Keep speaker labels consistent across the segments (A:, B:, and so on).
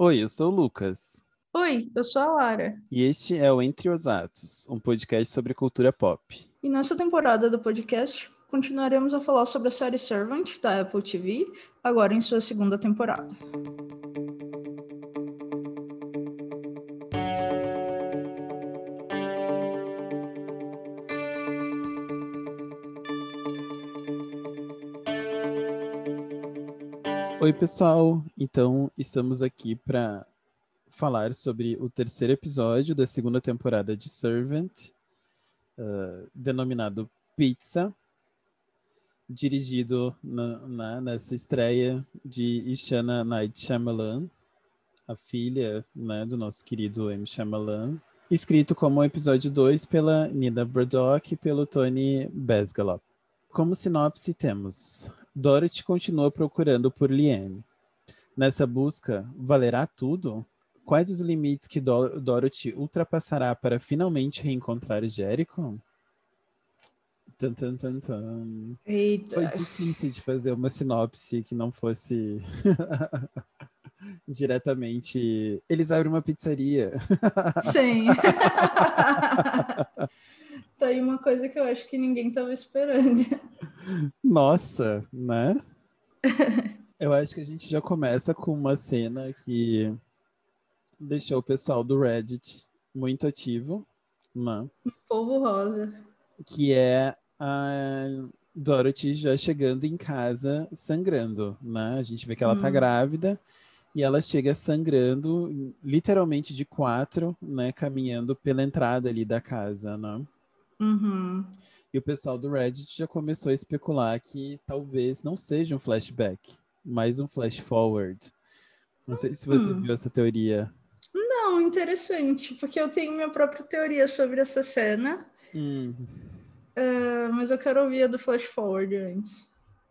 A: Oi, eu sou o Lucas.
B: Oi, eu sou a Lara.
A: E este é o Entre os Atos, um podcast sobre cultura pop.
B: E nessa temporada do podcast, continuaremos a falar sobre a série Servant da Apple TV, agora em sua segunda temporada.
A: Oi, pessoal. Então, estamos aqui para falar sobre o terceiro episódio da segunda temporada de Servant, uh, denominado Pizza, dirigido na, na, nessa estreia de Ishana Night Shyamalan, a filha né, do nosso querido M. Shyamalan, escrito como episódio 2 pela Nina Braddock e pelo Tony Besgalop. Como sinopse temos Dorothy continua procurando por Liane. Nessa busca, valerá tudo? Quais os limites que Do Dorothy ultrapassará para finalmente reencontrar Jericho? Tum, tum, tum. Foi difícil de fazer uma sinopse que não fosse diretamente. Eles abrem uma pizzaria.
B: Sim. tá aí uma coisa que eu acho que ninguém estava esperando.
A: Nossa, né? Eu acho que a gente já começa com uma cena que deixou o pessoal do Reddit muito ativo, né?
B: Povo rosa.
A: Que é a Dorothy já chegando em casa sangrando, né? A gente vê que ela tá
B: Hum.
A: grávida e ela chega sangrando, literalmente de quatro, né? Caminhando pela entrada ali da casa, né?
B: Uhum.
A: E o pessoal do Reddit já começou a especular que talvez não seja um flashback, mas um flash forward. Não sei se você
B: Hum.
A: viu essa teoria.
B: Não, interessante, porque eu tenho minha própria teoria sobre essa cena,
A: Hum.
B: eh, mas eu quero ouvir a do Flash Forward antes.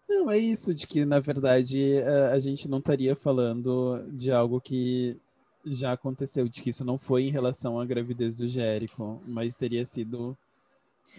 A: Não, é isso, de que na verdade a, a gente não estaria falando de algo que já aconteceu, de que isso não foi em relação à gravidez do Jericho, mas teria sido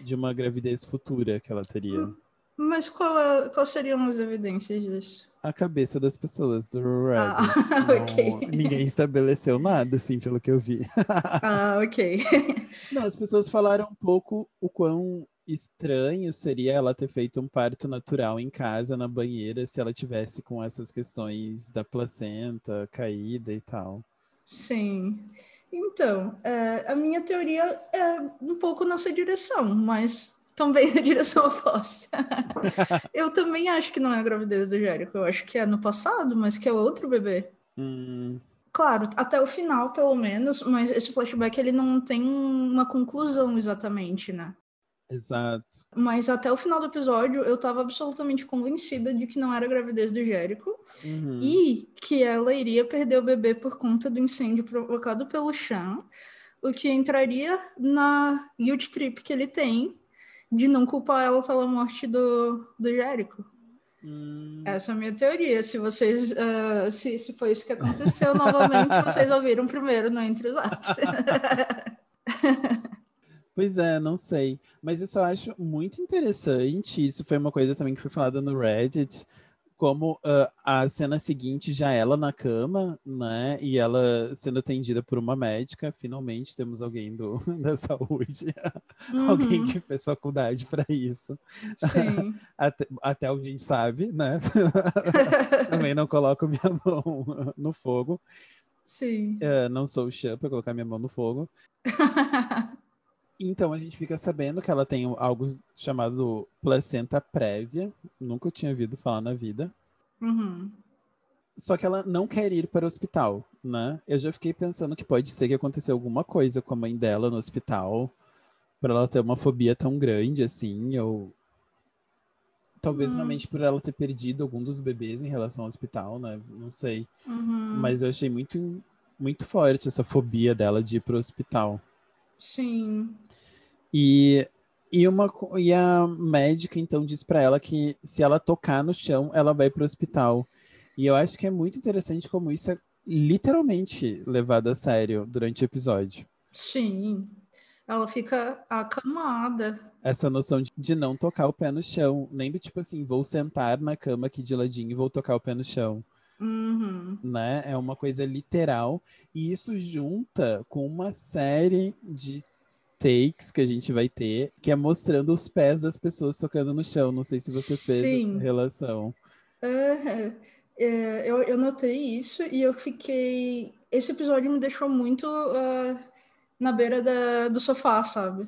A: de uma gravidez futura que ela teria.
B: Mas qual é- quais seriam as evidências disso?
A: A cabeça das pessoas do Reddit.
B: Ah,
A: Não-
B: ok.
A: Ninguém estabeleceu nada, assim, pelo que eu vi.
B: Ah, ok.
A: Não, as pessoas falaram um pouco o quão estranho seria ela ter feito um parto natural em casa, na banheira, se ela tivesse com essas questões da placenta caída e tal.
B: Sim. Então, é, a minha teoria é um pouco nessa direção, mas também na direção oposta. eu também acho que não é a gravidez do Jérico, eu acho que é no passado, mas que é outro bebê.
A: Hum,
B: Claro, até o final, pelo menos, mas esse flashback ele não tem uma conclusão exatamente, né?
A: Exato.
B: Mas até o final do episódio eu tava absolutamente convencida de que não era a gravidez do Jérico
A: Uhum.
B: e que ela iria perder o bebê por conta do incêndio provocado pelo Chan, o que entraria na guilt trip que ele tem de não culpar ela pela morte do, do Jérico.
A: Hum,
B: Essa é a minha teoria. Se vocês, ah, se, se foi isso que aconteceu, novamente vocês ouviram primeiro no Entre os Atos.
A: Pois é, não sei. Mas eu só acho muito interessante. Isso foi uma coisa também que foi falada no Reddit. Como ah, a cena seguinte, já ela na cama, né? E ela sendo atendida por uma médica. Finalmente temos alguém do, da saúde. Alguém
B: Uhum,
A: que fez faculdade para isso.
B: sim.
A: Até, até onde a gente sabe, né? Também não coloco minha mão no fogo.
B: Sim.
A: Eh, não sou o Chan para colocar minha mão no fogo. Então a gente fica sabendo que ela tem algo chamado placenta prévia. Nunca tinha ouvido falar na vida.
B: Uhum.
A: Só que ela não quer ir para o hospital, né? Eu já fiquei pensando que pode ser que aconteceu alguma coisa com a mãe dela no hospital, para ela ter uma fobia tão grande assim, ou talvez
B: Hum.
A: realmente por ela ter perdido algum dos bebês em relação ao hospital, né? Não sei.
B: Uhum.
A: Mas eu achei muito, muito forte essa fobia dela de ir para o hospital.
B: Sim.
A: E, e, uma, e a médica então diz para ela que se ela tocar no chão, ela vai para o hospital. E eu acho que é muito interessante como isso é literalmente levado a sério durante o episódio.
B: Sim. Ela fica acamada.
A: Essa noção de, de não tocar o pé no chão. Nem do tipo assim, vou sentar na cama aqui de ladinho e vou tocar o pé no chão.
B: Uhum.
A: Né? É uma coisa literal. E isso junta com uma série de takes que a gente vai ter, que é mostrando os pés das pessoas tocando no chão. Não sei se você fez
B: Sim.
A: relação.
B: Uhum. É, eu, eu notei isso e eu fiquei. Esse episódio me deixou muito uh, na beira da, do sofá, sabe?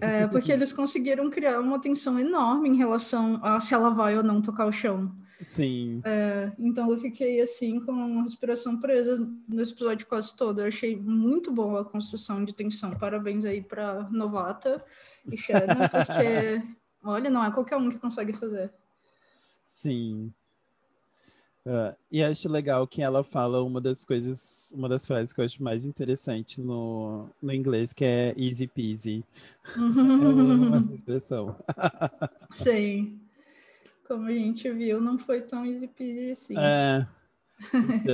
B: É, porque eles conseguiram criar uma tensão enorme em relação a se ela vai ou não tocar o chão.
A: Sim.
B: É, então eu fiquei assim com a respiração presa nesse episódio quase todo. Eu achei muito boa a construção de tensão. Parabéns aí para Novata e Shanna, porque olha, não é qualquer um que consegue fazer.
A: Sim. Uh, e acho legal que ela fala uma das coisas, uma das frases que eu acho mais interessante no, no inglês, que é easy peasy. é uma expressão.
B: Sim. Como a gente viu, não foi tão easy peasy assim.
A: É.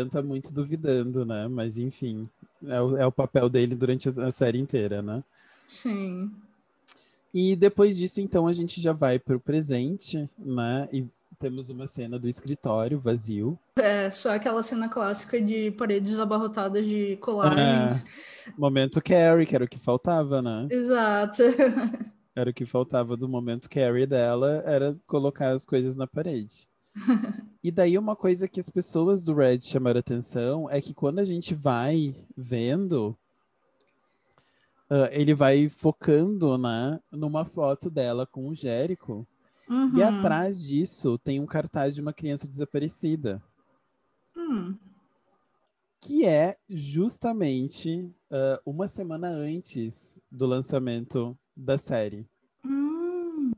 A: O tá muito duvidando, né? Mas enfim, é o, é o papel dele durante a série inteira, né?
B: Sim.
A: E depois disso, então, a gente já vai para o presente, né? E temos uma cena do escritório vazio.
B: É, só aquela cena clássica de paredes abarrotadas de colagens.
A: É, momento Carrie, que era o que faltava, né?
B: Exato.
A: Era o que faltava do momento Carrie dela, era colocar as coisas na parede. e daí uma coisa que as pessoas do Red chamaram atenção é que quando a gente vai vendo, uh, ele vai focando né, numa foto dela com o Jérico.
B: Uhum.
A: E atrás disso tem um cartaz de uma criança desaparecida.
B: Hum.
A: Que é justamente uh, uma semana antes do lançamento da série.
B: Hum.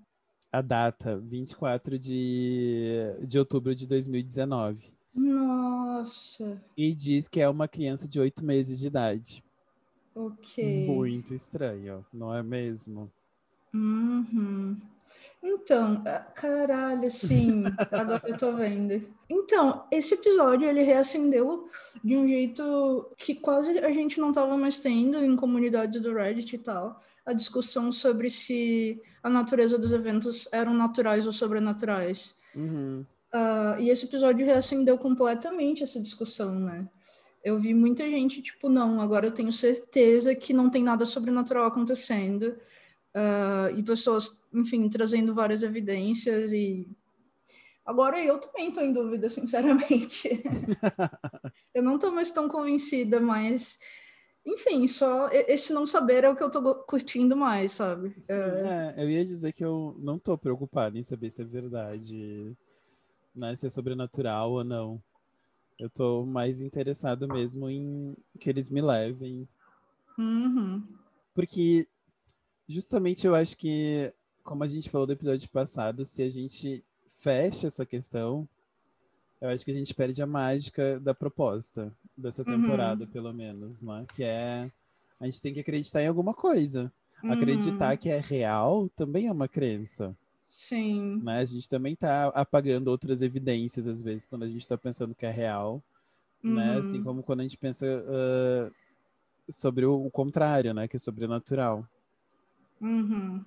A: A data, 24 de, de outubro de 2019.
B: Nossa.
A: E diz que é uma criança de oito meses de idade.
B: Ok.
A: Muito estranho, não é mesmo?
B: Uhum. Então, ah, caralho, sim, agora eu tô vendo. Então, esse episódio ele reacendeu de um jeito que quase a gente não tava mais tendo em comunidades do Reddit e tal, a discussão sobre se a natureza dos eventos eram naturais ou sobrenaturais.
A: Uhum.
B: Uh, e esse episódio reacendeu completamente essa discussão, né? Eu vi muita gente, tipo, não, agora eu tenho certeza que não tem nada sobrenatural acontecendo. Uh, e pessoas, enfim, trazendo várias evidências e agora eu também estou em dúvida, sinceramente. eu não estou mais tão convencida, mas enfim, só esse não saber é o que eu estou curtindo mais, sabe?
A: Sim, é... é, eu ia dizer que eu não estou preocupado em saber se é verdade, né, se é sobrenatural ou não. Eu estou mais interessado mesmo em que eles me levem.
B: Uhum.
A: Porque justamente eu acho que, como a gente falou do episódio passado, se a gente fecha essa questão, eu acho que a gente perde a mágica da proposta dessa uhum. temporada, uhum. pelo menos, né? Que é a gente tem que acreditar em alguma coisa. Uhum. Acreditar que é real também é uma crença.
B: Sim.
A: Né? A gente também está apagando outras evidências, às vezes, quando a gente está pensando que é real. Uhum. Né? Assim como quando a gente pensa uh, sobre o, o contrário, né? Que é sobrenatural.
B: Uhum.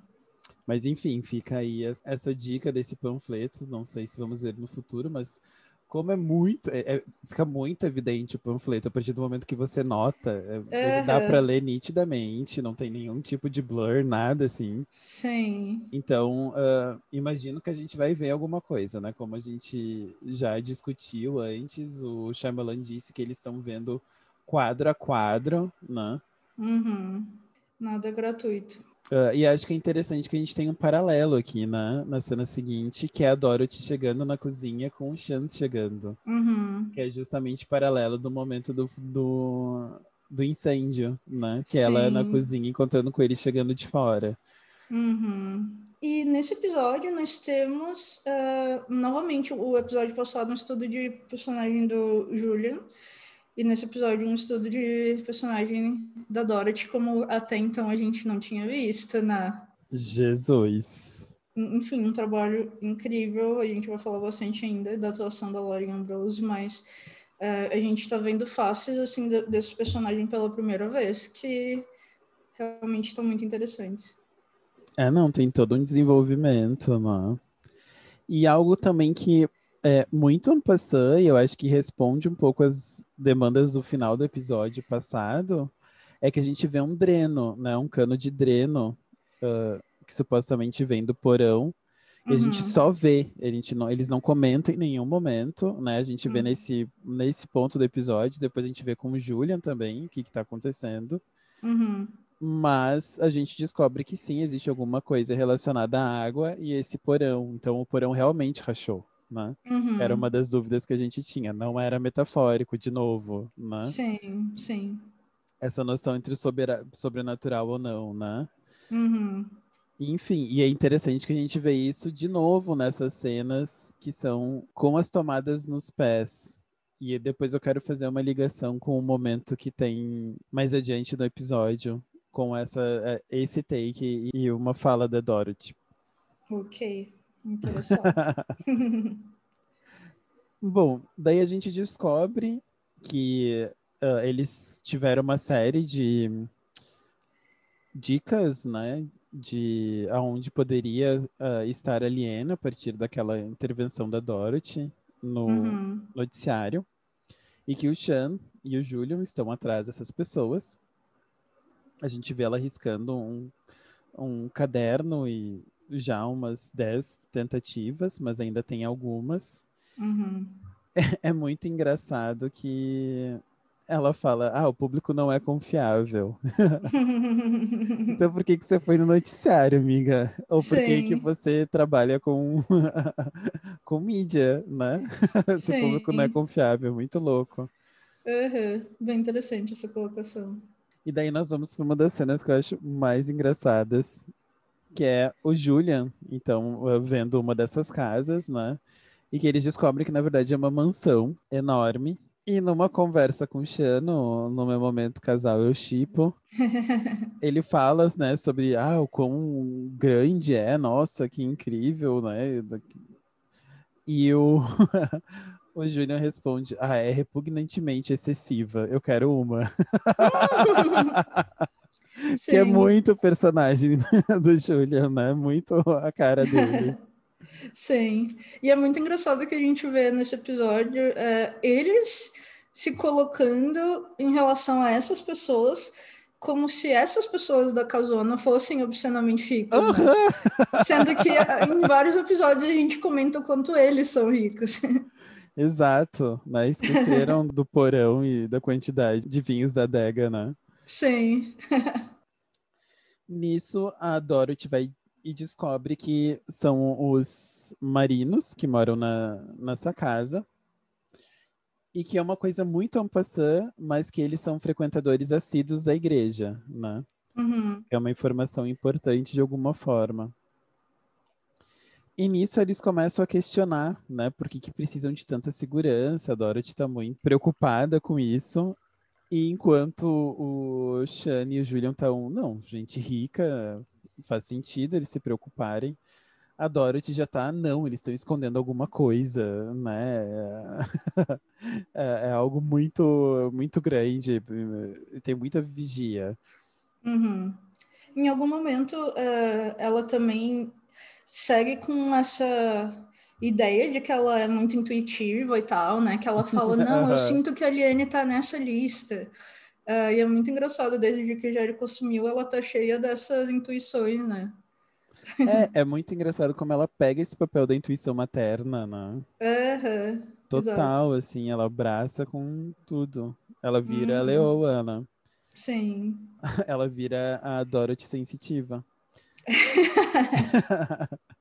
A: Mas enfim, fica aí essa dica desse panfleto. Não sei se vamos ver no futuro, mas como é muito. É, é, fica muito evidente o panfleto a partir do momento que você nota. É, Dá para ler nitidamente, não tem nenhum tipo de blur, nada assim.
B: Sim.
A: Então, uh, imagino que a gente vai ver alguma coisa, né? Como a gente já discutiu antes, o Shyamalan disse que eles estão vendo quadro a quadro, né?
B: Uhum. Nada gratuito.
A: Uh, e acho que é interessante que a gente tem um paralelo aqui na, na cena seguinte, que é a Dorothy chegando na cozinha com o Chance chegando.
B: Uhum.
A: Que é justamente paralelo do momento do, do, do incêndio, né? Que Sim. ela é na cozinha encontrando com ele chegando de fora.
B: Uhum. E nesse episódio nós temos uh, novamente o episódio passado, um estudo de personagem do Julian. E nesse episódio, um estudo de personagem da Dorothy, como até então a gente não tinha visto, né?
A: Jesus!
B: Enfim, um trabalho incrível. A gente vai falar bastante ainda da atuação da Lauren Ambrose, mas uh, a gente está vendo faces assim desse personagem pela primeira vez que realmente estão muito interessantes.
A: É, não, tem todo um desenvolvimento, né? E algo também que é muito um passant, e eu acho que responde um pouco as demandas do final do episódio passado, é que a gente vê um dreno, né? Um cano de dreno uh, que supostamente vem do porão. E a gente uhum. só vê, a gente não, eles não comentam em nenhum momento, né? A gente vê uhum. nesse, nesse ponto do episódio, depois a gente vê com o Julian também o que, está acontecendo.
B: Uhum.
A: Mas a gente descobre que sim, existe alguma coisa relacionada à água e esse porão. Então o porão realmente rachou, né?
B: Uhum.
A: Era uma das dúvidas que a gente tinha. Não era metafórico, de novo, né?
B: Sim, sim.
A: Essa noção entre sobrenatural ou não, né?
B: Uhum.
A: Enfim, e é interessante que a gente vê isso de novo nessas cenas que são com as tomadas nos pés. E depois eu quero fazer uma ligação com o momento que tem mais adiante no episódio, com essa, é, esse take e uma fala da Dorothy.
B: Ok, interessante.
A: Bom, daí a gente descobre que uh, eles tiveram uma série de dicas, né, de aonde poderia uh, estar a Liena a partir daquela intervenção da Dorothy no uhum. noticiário e que o Sean e o Julian estão atrás dessas pessoas. A gente vê ela riscando um, um caderno e já umas 10 tentativas, mas ainda tem algumas.
B: Uhum.
A: É, é, muito engraçado que ela fala: Ah, o público não é confiável. então por que, que você foi no noticiário, amiga? Ou por que, que você trabalha com, com mídia, né? Se o público não é confiável, muito louco.
B: Uhum. Bem interessante essa colocação.
A: E daí nós vamos para uma das cenas que eu acho mais engraçadas, que é o Julian, então, vendo uma dessas casas, né? E que eles descobrem que, na verdade, é uma mansão enorme e numa conversa com o Chano, no meu momento casal eu chipo, ele fala, né, sobre ah, o quão grande é, nossa, que incrível, né? E o, o Júnior responde, ah, é repugnantemente excessiva, eu quero uma. que é muito personagem do Julian, né? Muito a cara dele.
B: Sim, e é muito engraçado que a gente vê nesse episódio é, eles se colocando em relação a essas pessoas como se essas pessoas da casona fossem obscenamente ricas, uhum. né? Sendo que em vários episódios a gente comenta o quanto eles são ricos.
A: Exato, né? Esqueceram do porão e da quantidade de vinhos da adega, né?
B: Sim.
A: Nisso, a Dorothy vai e descobre que são os marinos que moram na, nessa casa e que é uma coisa muito passant, mas que eles são frequentadores assíduos da igreja, né?
B: Uhum.
A: É uma informação importante de alguma forma. E nisso eles começam a questionar, né? Por que, que precisam de tanta segurança? A Dorothy está muito preocupada com isso. E enquanto o Shane e o Julian estão, não, gente rica, faz sentido eles se preocuparem. A Dorothy já tá, não, eles estão escondendo alguma coisa, né? É, é, algo muito, muito grande, tem muita vigia.
B: Uhum. Em algum momento, uh, ela também segue com essa ideia de que ela é muito intuitiva e tal, né? Que ela fala, não, eu sinto que a Liane tá nessa lista. Uh, e é muito engraçado, desde que o Jericho assumiu, ela tá cheia dessas intuições, né?
A: É, é muito engraçado como ela pega esse papel da intuição materna, né?
B: Uhum,
A: Total, exato. assim, ela abraça com tudo. Ela vira uhum. a leoa, né?
B: Sim.
A: Ela vira a Dorothy sensitiva.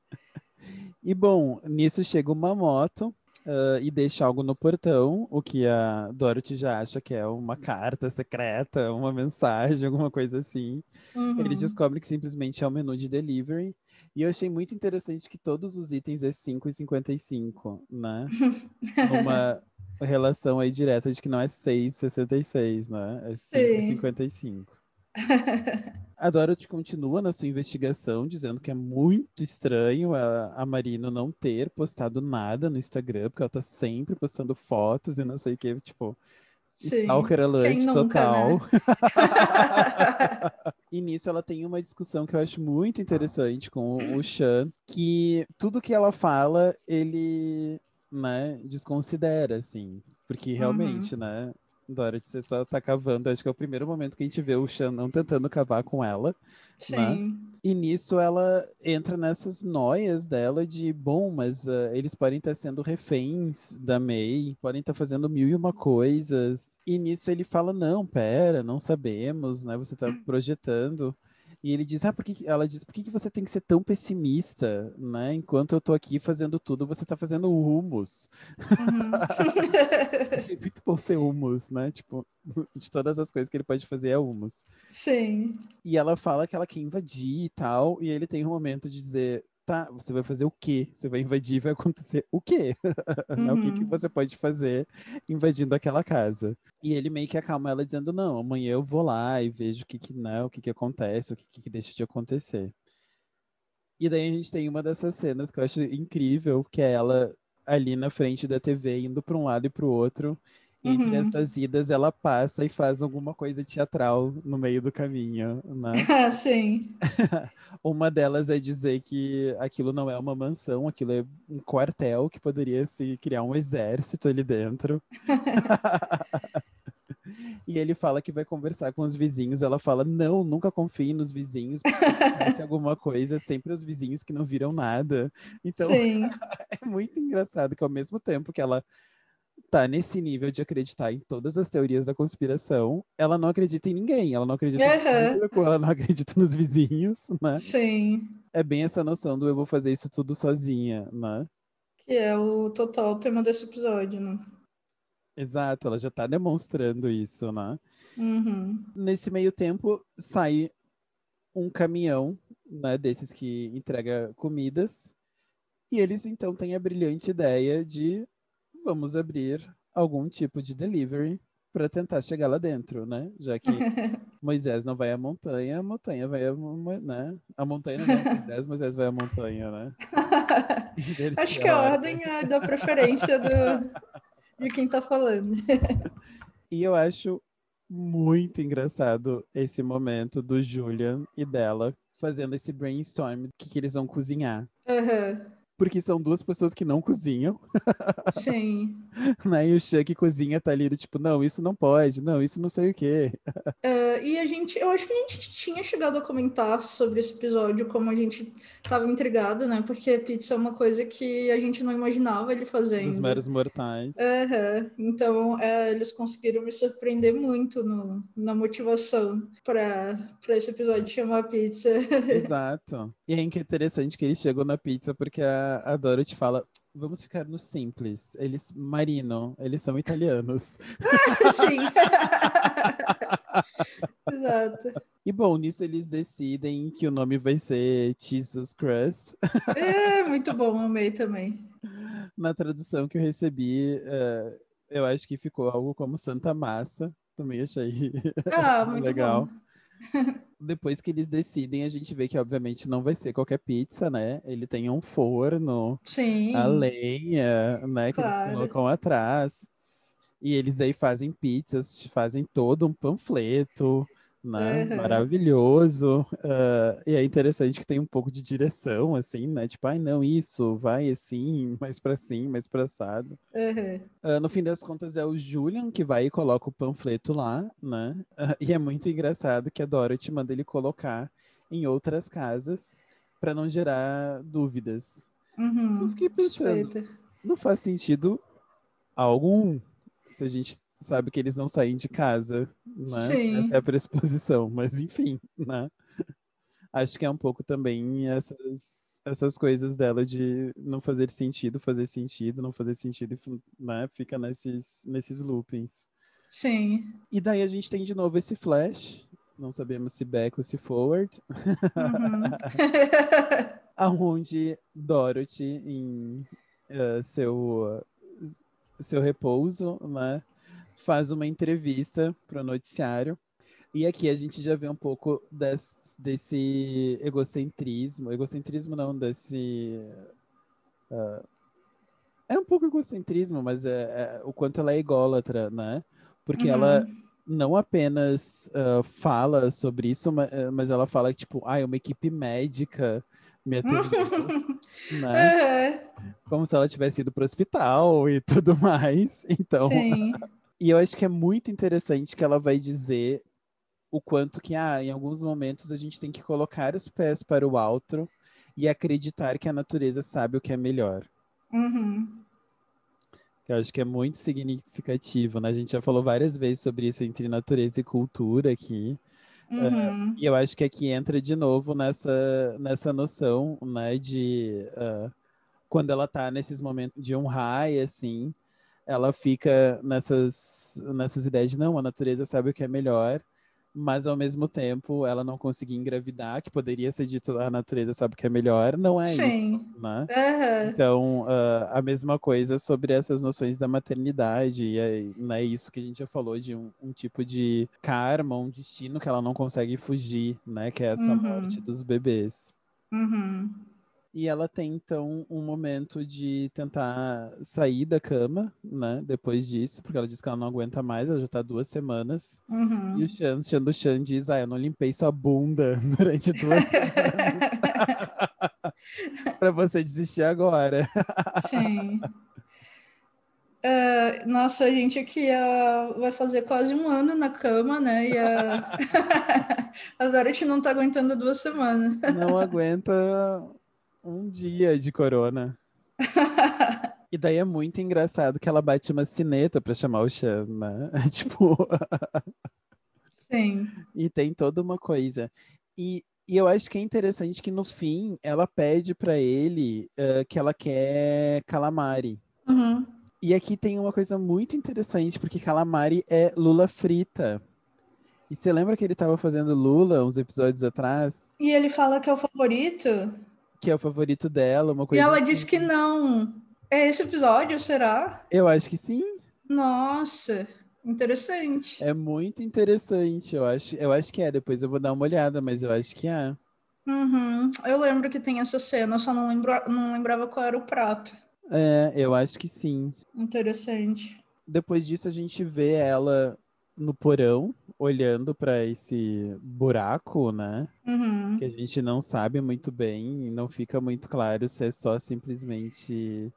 A: e bom, nisso chega uma moto uh, e deixa algo no portão, o que a Dorothy já acha que é uma carta secreta, uma mensagem, alguma coisa assim.
B: Uhum.
A: Eles descobrem que simplesmente é um menu de delivery. E eu achei muito interessante que todos os itens é 5,55, né? uma relação aí direta de que não é 6,66, né? É 5,55. A Dorothy continua na sua investigação, dizendo que é muito estranho a, a Marino não ter postado nada no Instagram, porque ela tá sempre postando fotos e não sei o que, tipo, Sim. Stalker alert nunca, total. Né? e nisso ela tem uma discussão que eu acho muito interessante com o Chan, que tudo que ela fala, ele né, desconsidera, assim. Porque realmente, uhum. né, Dorothy, você só tá cavando. Acho que é o primeiro momento que a gente vê o Shannon tentando cavar com ela. Né? Sim. Né? E nisso ela entra nessas noias dela de, bom, mas uh, eles podem estar sendo reféns da May, podem estar fazendo mil e uma coisas. E nisso ele fala, não, pera, não sabemos, né? Você tá projetando. E ele diz, ah, por que, ela diz, por que, que você tem que ser tão pessimista, né? Enquanto eu tô aqui fazendo tudo, você tá fazendo humus. Uhum. Muito bom ser humus, né? Tipo, de todas as coisas que ele pode fazer é humus.
B: Sim.
A: E ela fala que ela quer invadir e tal, e ele tem um momento de dizer, tá, você vai fazer o quê? Você vai invadir, vai acontecer o quê? Uhum. o que, que uhum. você pode fazer invadindo aquela casa? E ele meio que acalma ela dizendo, não, amanhã eu vou lá e vejo o que que, né, o que, que acontece, o que, que deixa de acontecer. E daí a gente tem uma dessas cenas que eu acho incrível, que é ela ali na frente da TV, indo para um lado e para o outro, entre uhum. essas idas, ela passa e faz alguma coisa teatral no meio do caminho, né?
B: Sim.
A: uma delas é dizer que aquilo não é uma mansão, aquilo é um quartel que poderia se criar um exército ali dentro. E ele fala que vai conversar com os vizinhos. Ela fala: Não, nunca confie nos vizinhos. Se alguma coisa, sempre os vizinhos que não viram nada. Então, é muito engraçado que ao mesmo tempo que ela tá nesse nível de acreditar em todas as teorias da conspiração, ela não acredita em ninguém. Ela não acredita uhum. no público, ela não acredita nos vizinhos, né?
B: Sim.
A: É bem essa noção do eu vou fazer isso tudo sozinha, né?
B: Que é o total tema desse episódio, né?
A: Exato, ela já tá demonstrando isso, né?
B: Uhum.
A: Nesse meio tempo, sai um caminhão, né, desses que entrega comidas, e eles então têm a brilhante ideia de vamos abrir algum tipo de delivery para tentar chegar lá dentro, né? Já que Moisés não vai à montanha, a montanha vai a, né? A montanha não vai a Moisés, Moisés vai à montanha, né?
B: Acho que a ordem é da preferência do, de quem tá falando.
A: e eu acho muito engraçado esse momento do Julian e dela fazendo esse brainstorm do que, que eles vão cozinhar.
B: Uhum
A: porque são duas pessoas que não cozinham.
B: Sim.
A: né? E o Chuck cozinha tá ali, tipo, não, isso não pode, não, isso não sei o quê.
B: É, e a gente, eu acho que a gente tinha chegado a comentar sobre esse episódio, como a gente tava intrigado, né? Porque pizza é uma coisa que a gente não imaginava ele fazendo.
A: Dos meros mortais.
B: Uhum. Então, é, eles conseguiram me surpreender muito no, na motivação para esse episódio chamar pizza.
A: Exato. E é interessante que ele chegou na pizza porque a a, Dorothy fala: vamos ficar no simples. Eles, Marino, eles são italianos.
B: Sim. Exato.
A: E bom, nisso eles decidem que o nome vai ser Jesus Crust.
B: É, muito bom, amei também.
A: Na tradução que eu recebi, uh, eu acho que ficou algo como Santa Massa. Também achei
B: ah, muito legal. Bom.
A: Depois que eles decidem, a gente vê que, obviamente, não vai ser qualquer pizza, né? Ele tem um forno,
B: Sim.
A: a lenha, né? Que claro. eles colocam atrás. E eles aí fazem pizzas, fazem todo um panfleto, né? Uhum. Maravilhoso. Uh, e é interessante que tem um pouco de direção, assim, né? Tipo, ai, não, isso, vai assim, mais para sim, mais para assado.
B: Uhum.
A: Uh, no fim das contas, é o Julian que vai e coloca o panfleto lá, né? Uh, e é muito engraçado que a Dorothy manda ele colocar em outras casas para não gerar dúvidas.
B: Uhum.
A: Eu fiquei pensando, Suspeita. não faz sentido algum se a gente sabe que eles não saem de casa, né? Sim. Essa é a pressuposição, mas enfim, né? Acho que é um pouco também essas, essas coisas dela de não fazer sentido, fazer sentido, não fazer sentido, né? Fica nesses, nesses loopings.
B: Sim.
A: E daí a gente tem de novo esse flash, não sabemos se back ou se forward, uhum. aonde Dorothy em uh, seu seu repouso, né? Faz uma entrevista para o noticiário. E aqui a gente já vê um pouco desse, desse egocentrismo. Egocentrismo não, desse. Uh, é um pouco egocentrismo, mas é, é, o quanto ela é ególatra, né? Porque uhum. ela não apenas uh, fala sobre isso, mas, mas, ela fala que, tipo, ah, é uma equipe médica me atendeu, né? Como se ela tivesse ido para o hospital e tudo mais. Então,
B: Sim.
A: E eu acho que é muito interessante que ela vai dizer o quanto que, ah, em alguns momentos a gente tem que colocar os pés para o alto e acreditar que a natureza sabe o que é melhor.
B: Uhum.
A: Eu acho que é muito significativo, né? A gente já falou várias vezes sobre isso entre natureza e cultura aqui.
B: Uhum.
A: Uh, e eu acho que aqui entra de novo nessa, nessa noção, né, de uh, quando ela tá nesses momentos de um high, assim, ela fica nessas, nessas ideias de não, a natureza sabe o que é melhor, mas ao mesmo tempo ela não conseguia engravidar, que poderia ser dito a natureza sabe o que é melhor, não é
B: Sim.
A: isso, né?
B: Uhum.
A: Então, uh, a mesma coisa sobre essas noções da maternidade, e é né, isso que a gente já falou de um, um, tipo de karma, um destino que ela não consegue fugir, né? Que é essa
B: Uhum.
A: morte dos bebês.
B: Uhum.
A: E ela tem, então, um momento de tentar sair da cama, né? Depois disso, porque ela diz que ela não aguenta mais, ela já tá duas semanas.
B: Uhum.
A: E o Chan, Chan do Chan diz, ah, eu não limpei sua bunda durante duas semanas. pra você desistir agora.
B: Sim. É, nossa, a gente aqui ah, vai fazer quase um ano na cama, né? E a, a Dorothy não tá aguentando duas semanas.
A: Não aguenta um dia de corona. E daí é muito engraçado que ela bate uma sineta pra chamar o Chan, né? tipo.
B: Sim.
A: E tem toda uma coisa. E, e eu acho que é interessante que no fim ela pede pra ele uh, que ela quer calamari.
B: Uhum.
A: E aqui tem uma coisa muito interessante, porque calamari é lula frita. E você lembra que ele estava fazendo lula uns episódios atrás?
B: E ele fala que é o favorito?
A: Que é o favorito dela, uma
B: E
A: coisa.
B: ela
A: assim.
B: diz que não. É esse episódio, será?
A: Eu acho que sim.
B: Nossa, interessante.
A: É muito interessante, eu acho. Eu acho que é. Depois eu vou dar uma olhada, mas eu acho que é.
B: Uhum. Eu lembro que tem essa cena, só não, lembro, não lembrava qual era o prato.
A: É, eu acho que sim.
B: Interessante.
A: Depois disso a gente vê ela no porão, olhando para esse buraco, né?
B: Uhum.
A: Que a gente não sabe muito bem e não fica muito claro se é só simplesmente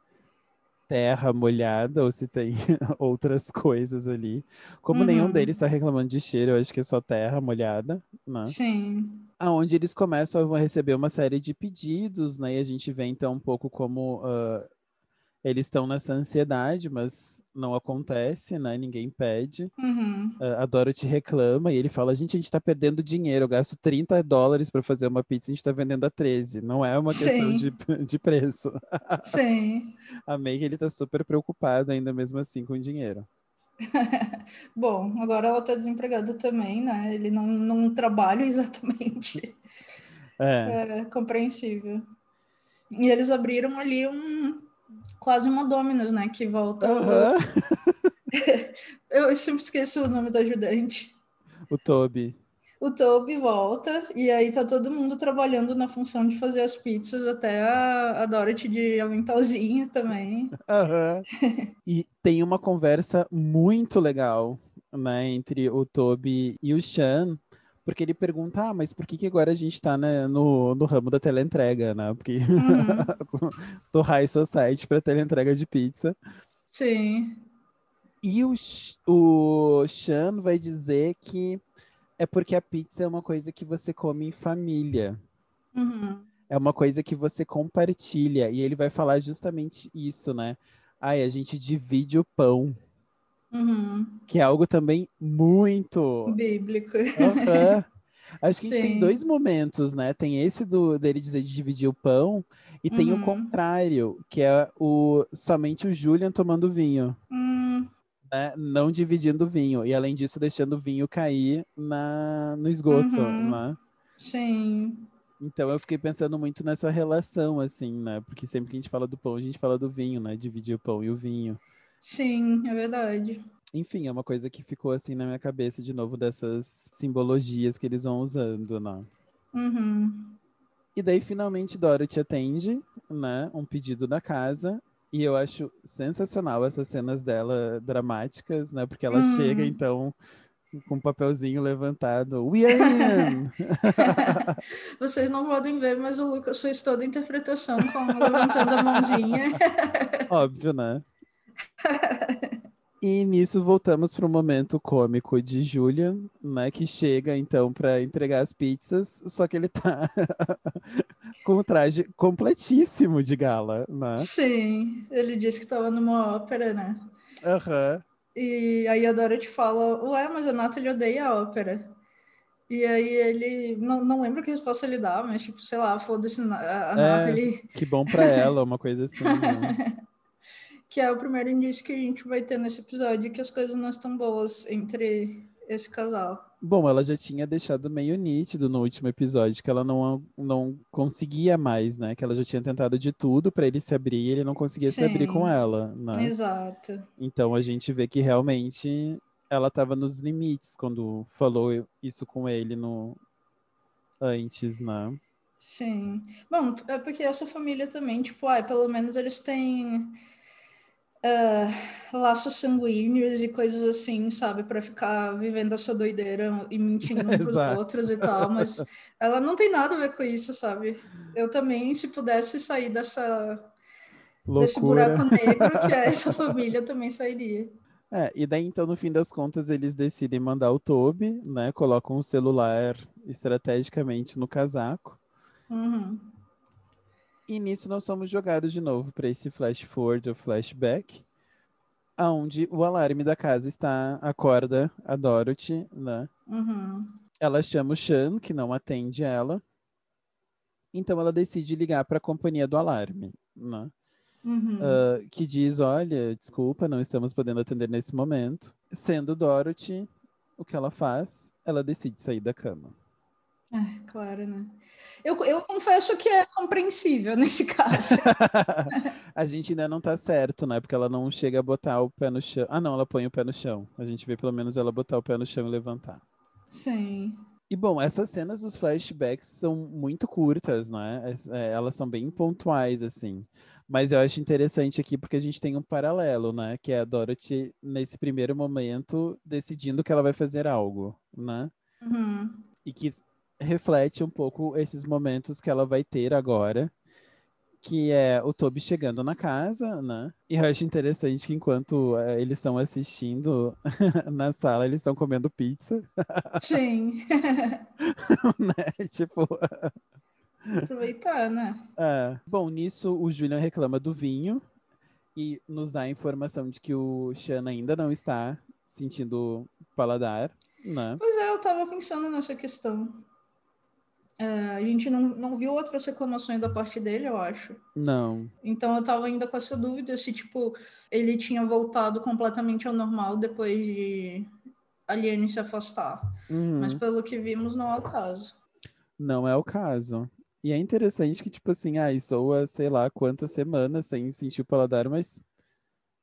A: terra molhada ou se tem outras coisas ali. Como nenhum
B: Uhum.
A: deles está reclamando de cheiro, eu acho que é só terra molhada, né?
B: Sim.
A: Aonde eles começam a receber uma série de pedidos, né? E a gente vê então um pouco como ah, eles estão nessa ansiedade, mas não acontece, né? Ninguém pede.
B: Uhum.
A: A Dorothy reclama e ele fala: gente, a gente tá perdendo dinheiro, eu gasto 30 dólares para fazer uma pizza, a gente tá vendendo a 13. Não é uma questão de, de preço.
B: Sim.
A: Amei que ele tá super preocupado ainda mesmo assim com o dinheiro.
B: Bom, agora ela tá desempregada também, né? Ele não, não trabalha exatamente.
A: É,
B: É compreensível. E eles abriram ali um quase uma Dominus, né? Que volta. Eu sempre esqueço o nome do ajudante.
A: o Toby.
B: O Toby volta e aí tá todo mundo trabalhando na função de fazer as pizzas, até a, a Dorothy de aventalzinho também.
A: Aham. e tem uma conversa muito legal, né, entre o Toby e o Sean, porque ele pergunta, ah, mas por que, que agora a gente tá né, no, no ramo da teleentrega, né? Porque
B: Uhum.
A: do High Society para teleentrega de pizza.
B: Sim.
A: E o, o Sean vai dizer que é porque a pizza é uma coisa que você come em família.
B: Uhum.
A: É uma coisa que você compartilha. E ele vai falar justamente isso, né? Ai, a gente divide o pão.
B: Uhum.
A: Que é algo também muito.
B: Bíblico.
A: Aham. Acho que a gente tem dois momentos, né? Tem esse do dele dizer de dividir o pão, e tem o
B: Uhum.
A: contrário, que é o somente o Julian tomando vinho.
B: Hum,
A: né, não dividindo o vinho e além disso deixando o vinho cair na, no esgoto,
B: Uhum.
A: né?
B: sim.
A: Então eu fiquei pensando muito nessa relação assim, né? Porque sempre que a gente fala do pão, a gente fala do vinho, né? Dividir o pão e o vinho.
B: Sim, é verdade.
A: Enfim, é uma coisa que ficou assim na minha cabeça de novo dessas simbologias que eles vão usando, né?
B: Uhum.
A: E daí finalmente Dorothy atende, né, um pedido da casa. E eu acho sensacional essas cenas dela dramáticas, né? Porque ela
B: Hum.
A: chega então com um papelzinho levantado. We are in!
B: Vocês não podem ver, mas o Lucas fez toda a interpretação como levantando a mãozinha.
A: Óbvio, né? E nisso voltamos para o momento cômico de Julian, né? Que chega então para entregar as pizzas, só que ele tá com um traje completíssimo de gala, né?
B: Sim, ele disse que estava numa ópera, né?
A: Aham. Uhum.
B: E aí a Dorothy fala, ué, mas a Natalie odeia a ópera. E aí ele, não, não lembro que resposta ele dá, mas tipo, sei lá, foda-se a, a é, Natalie.
A: Que bom pra ela, uma coisa assim. Né?
B: que é o primeiro indício que a gente vai ter nesse episódio, que as coisas não estão boas entre esse casal.
A: Bom, ela já tinha deixado meio nítido no último episódio que ela não, não conseguia mais, né? Que ela já tinha tentado de tudo para ele se abrir e ele não conseguia Sim. se abrir com ela, né?
B: Exato.
A: Então a gente vê que realmente ela estava nos limites quando falou isso com ele no antes, né?
B: Sim. Bom, é porque essa família também, tipo, ai, pelo menos eles têm uh, laços sanguíneos e coisas assim, sabe? Para ficar vivendo essa doideira e mentindo uns pros outros e tal. Mas ela não tem nada a ver com isso, sabe? Eu também, se pudesse sair dessa, desse buraco negro que é essa família, eu também sairia.
A: É, e daí então, no fim das contas, eles decidem mandar o Toby, né? Colocam o celular estrategicamente no casaco.
B: Uhum.
A: E nisso nós somos jogados de novo para esse flash forward ou flashback, aonde o alarme da casa está acorda a Dorothy, né?
B: Uhum.
A: Ela chama o Sean, que não atende ela. Então ela decide ligar para a companhia do alarme, né?
B: Uhum.
A: Uh, que diz: Olha, desculpa, não estamos podendo atender nesse momento. Sendo Dorothy, o que ela faz? Ela decide sair da cama.
B: É, claro, né? Eu, eu confesso que é compreensível nesse caso.
A: a gente ainda não tá certo, né? Porque ela não chega a botar o pé no chão. Ah, não, ela põe o pé no chão. A gente vê pelo menos ela botar o pé no chão e levantar.
B: Sim.
A: E bom, essas cenas dos flashbacks são muito curtas, né? É, elas são bem pontuais, assim. Mas eu acho interessante aqui porque a gente tem um paralelo, né? Que é a Dorothy, nesse primeiro momento, decidindo que ela vai fazer algo, né?
B: Uhum.
A: E que reflete um pouco esses momentos que ela vai ter agora, que é o Toby chegando na casa, né? E eu acho interessante que enquanto é, eles estão assistindo na sala, eles estão comendo pizza.
B: Sim.
A: né? Tipo.
B: Aproveitar, né?
A: É. Bom, nisso o Julian reclama do vinho e nos dá a informação de que o Sean ainda não está sentindo paladar, né?
B: Pois é, eu tava pensando nessa questão. É, a gente não, não viu outras reclamações da parte dele, eu acho.
A: Não.
B: Então eu tava ainda com essa dúvida se, tipo, ele tinha voltado completamente ao normal depois de Aliene se afastar.
A: Uhum.
B: Mas pelo que vimos, não é o caso.
A: Não é o caso. E é interessante que, tipo assim, ah, estou há sei lá quantas semanas sem sentir o paladar, mas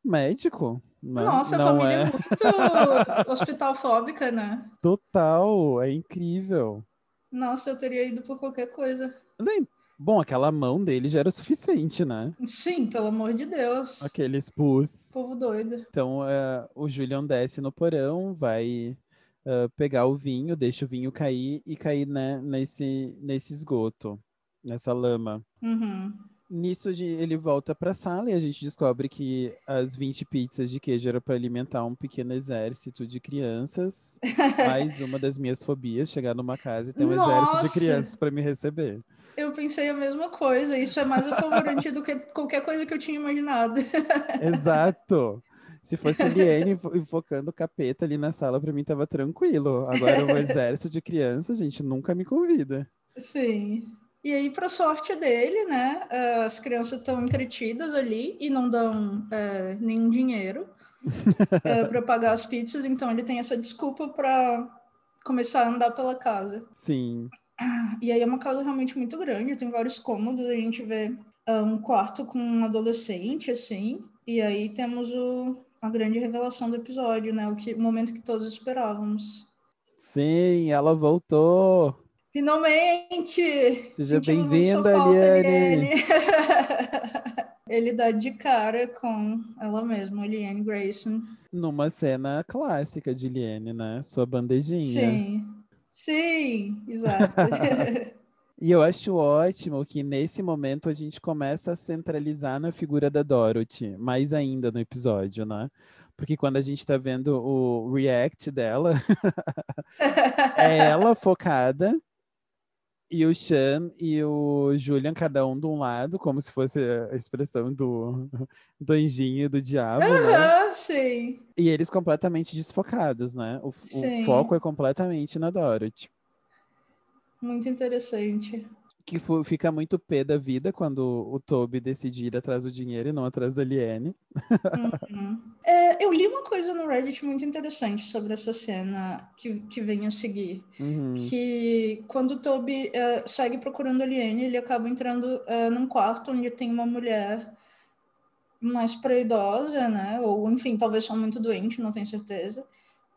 A: médico.
B: Né? Nossa, não a família é, é muito hospitalfóbica, né?
A: Total, é incrível.
B: Nossa, eu teria ido por qualquer coisa.
A: Bom, aquela mão dele já era o suficiente, né?
B: Sim, pelo amor de Deus.
A: Aqueles pus.
B: Povo doido.
A: Então, uh, o Julian desce no porão, vai uh, pegar o vinho, deixa o vinho cair e cair né, nesse, nesse esgoto, nessa lama.
B: Uhum.
A: Nisso ele volta para a sala e a gente descobre que as 20 pizzas de queijo eram para alimentar um pequeno exército de crianças. Mais uma das minhas fobias, chegar numa casa e ter um Nossa! exército de crianças para me receber.
B: Eu pensei a mesma coisa. Isso é mais apavorante do que qualquer coisa que eu tinha imaginado.
A: Exato. Se fosse a invocando o capeta ali na sala, para mim tava tranquilo. Agora o exército de crianças, gente, nunca me convida.
B: Sim. E aí, para sorte dele, né, eh, as crianças estão entretidas ali e não dão é, nenhum dinheiro é, para pagar as pizzas, então ele tem essa desculpa para começar a andar pela casa.
A: Sim.
B: E aí é uma casa realmente muito grande, tem vários cômodos, a gente vê uh, um quarto com um adolescente, assim, e aí temos o, a grande revelação do episódio, né, o, que, o momento que todos esperávamos.
A: Sim, ela voltou.
B: Finalmente!
A: Seja bem-vinda, Liane!
B: Ele dá de cara com ela mesma, Liane Grayson.
A: Numa cena clássica de Liane, né? Sua bandejinha.
B: Sim, sim, exato.
A: E eu acho ótimo que nesse momento a gente começa a centralizar na figura da Dorothy, mais ainda no episódio, né? Porque quando a gente tá vendo o react dela, é ela focada e o Sean e o Julian, cada um de um lado, como se fosse a expressão do, do anjinho e do diabo,
B: uhum,
A: né?
B: Sim.
A: E eles completamente desfocados, né? O, o foco é completamente na Dorothy.
B: Muito interessante.
A: Que fica muito pé da vida quando o Toby decide ir atrás do dinheiro e não atrás da Liane.
B: Uhum. É, eu li uma coisa no Reddit muito interessante sobre essa cena que, que vem a seguir.
A: Uhum.
B: Que quando o Toby uh, segue procurando a Liane, ele acaba entrando uh, num quarto onde tem uma mulher mais pré-idosa, né? Ou, enfim, talvez só muito doente, não tenho certeza.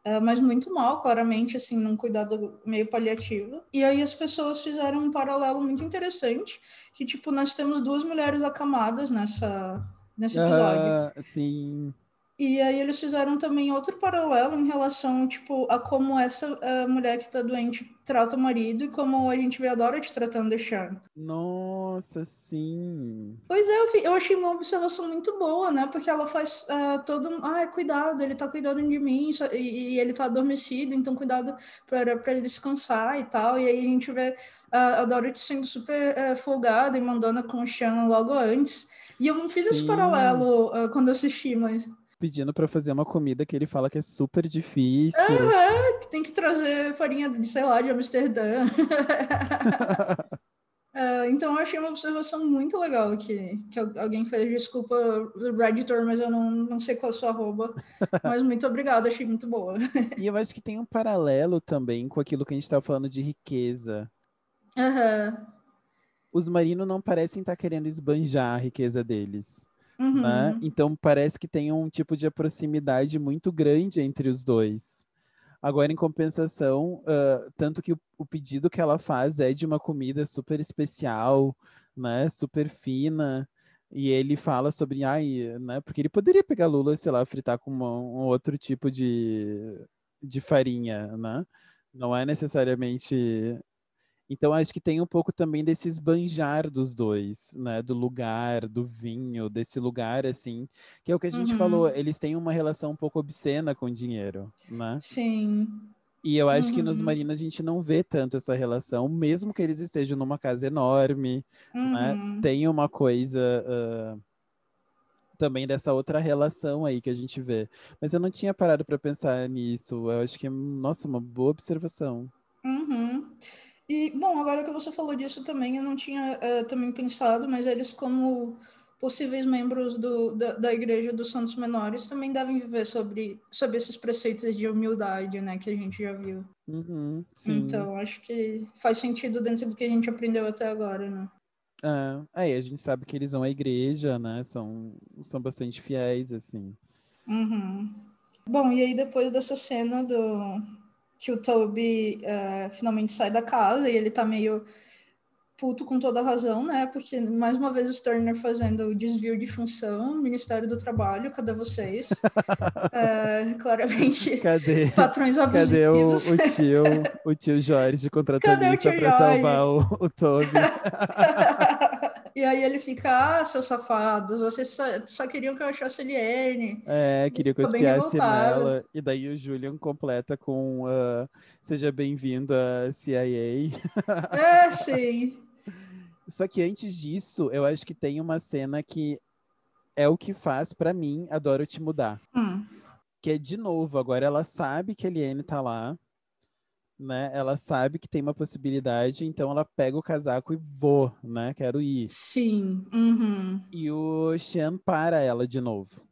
B: Uh, mas muito mal, claramente, assim, num cuidado meio paliativo. E aí as pessoas fizeram um paralelo muito interessante, que, tipo, nós temos duas mulheres acamadas nessa, nesse episódio.
A: Uh, sim.
B: E aí eles fizeram também outro paralelo em relação, tipo, a como essa a mulher que tá doente trata o marido e como a gente vê a Dorothy tratando o Sean.
A: Nossa, sim.
B: Pois é, eu, eu, achei uma observação muito boa, né? Porque ela faz uh, todo... Ah, cuidado, ele tá cuidando de mim e, ele tá adormecido, então cuidado para ele descansar e tal. E aí a gente vê uh, a Dorothy sendo super uh, folgada e mandando com o Sean logo antes. E eu não fiz sim. esse paralelo quando eu assisti, mas
A: pedindo para fazer uma comida que ele fala que é super difícil.
B: Uhum, que tem que trazer farinha de, sei lá, de Amsterdã. uh, então eu achei uma observação muito legal que, que alguém fez. Desculpa, Redditor, mas eu não, não sei qual é a sua arroba. mas muito obrigada, achei muito boa.
A: e eu acho que tem um paralelo também com aquilo que a gente estava falando de riqueza.
B: Uhum.
A: Os marinos não parecem estar tá querendo esbanjar a riqueza deles.
B: Uhum.
A: Né? Então parece que tem um tipo de proximidade muito grande entre os dois. Agora, em compensação, uh, tanto que o, o, pedido que ela faz é de uma comida super especial, né? Super fina. E ele fala sobre, ai, né? Porque ele poderia pegar lula, sei lá, fritar com uma, um outro tipo de, de farinha, né? Não é necessariamente então acho que tem um pouco também desse esbanjar dos dois, né? Do lugar, do vinho, desse lugar assim, que é o que a gente uhum. falou, eles têm uma relação um pouco obscena com o dinheiro, né?
B: Sim.
A: E eu acho uhum. que nos uhum. marinos a gente não vê tanto essa relação, mesmo que eles estejam numa casa enorme, né? uhum. né? Tem uma coisa uh, também dessa outra relação aí que a gente vê. Mas eu não tinha parado para pensar nisso. Eu acho que, nossa, uma boa observação.
B: E, bom, agora que você falou disso também, eu não tinha uh, também pensado, mas eles, como possíveis membros do, da, da Igreja dos Santos Menores, também devem viver sobre, sobre esses preceitos de humildade, né, que a gente já viu.
A: Uhum,
B: então, acho que faz sentido dentro do que a gente aprendeu até agora, né?
A: É, aí a gente sabe que eles vão à igreja, né? São, são bastante fiéis, assim.
B: Uhum. Bom, e aí depois dessa cena do, que o Toby uh, finalmente sai da casa e ele tá meio puto com toda a razão, né? Porque, mais uma vez, o Turner fazendo o desvio de função, Ministério do Trabalho, cadê vocês? uh, claramente,
A: cadê,
B: patrões abusivos.
A: Cadê o, o, tio, o tio Jorge contratando isso para salvar o, o Toby?
B: E aí ele fica, ah, seus safados, vocês só, só queriam que eu achasse Eliane.
A: É, queria que eu espiasse nela. E daí o Julian completa com uh, seja bem-vindo à CIA.
B: É, sim.
A: Só que antes disso, eu acho que tem uma cena que é o que faz para mim a Dorothy mudar.
B: Hum.
A: Que é de novo, agora ela sabe que a Eliane tá lá né? Ela sabe que tem uma possibilidade, então ela pega o casaco e vou, né? Quero ir.
B: Sim. Uhum.
A: E o Xian para ela de novo.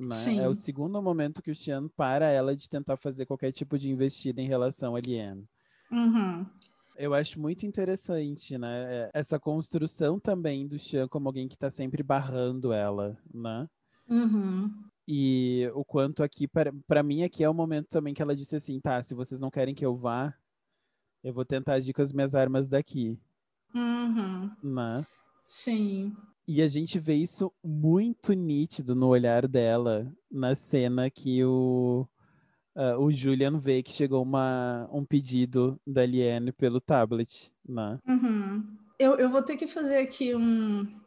A: Né? É o segundo momento que o Xian para ela de tentar fazer qualquer tipo de investida em relação a Lien.
B: Uhum.
A: Eu acho muito interessante, né? É, essa construção também do Xian como alguém que está sempre barrando ela, né?
B: Uhum.
A: E o quanto aqui, para mim, aqui é o momento também que ela disse assim: tá, se vocês não querem que eu vá, Eu vou tentar agir com as minhas armas daqui.
B: Uhum.
A: Né?
B: Sim.
A: E a gente vê isso muito nítido no olhar dela na cena que o, uh, o Julian vê que chegou uma, um pedido da Liane pelo tablet. Né?
B: Uhum. Eu, eu vou ter que fazer aqui um,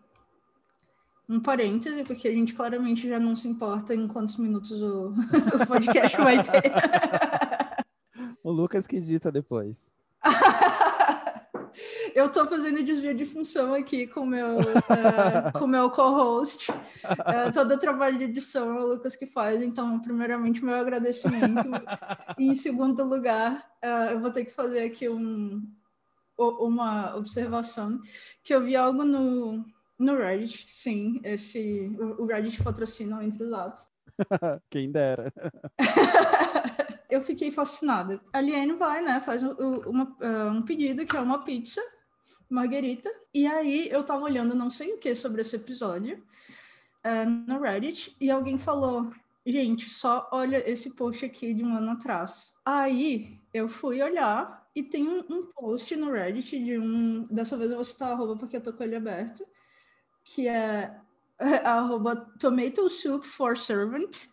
B: um parêntese, porque a gente claramente já não se importa em quantos minutos o, o podcast vai ter.
A: o Lucas que edita depois.
B: eu tô fazendo desvio de função aqui com meu, uh, com meu co-host. Uh, todo o trabalho de edição é o Lucas que faz, então, primeiramente, meu agradecimento. e, em segundo lugar, uh, eu vou ter que fazer aqui um, uma observação, que eu vi algo no, no Reddit, sim, esse, o, o Reddit patrocina entre os atos.
A: Quem dera.
B: eu fiquei fascinada. A Liane vai, né, faz uma, um pedido que é uma pizza Marguerita. E aí eu tava olhando não sei o que sobre esse episódio uh, no Reddit e alguém falou: gente, só olha esse post aqui de um ano atrás. Aí eu fui olhar e tem um, um post no Reddit de um. Dessa vez eu vou citar a arroba porque eu tô com ele aberto, que é arroba tomato soup for servant.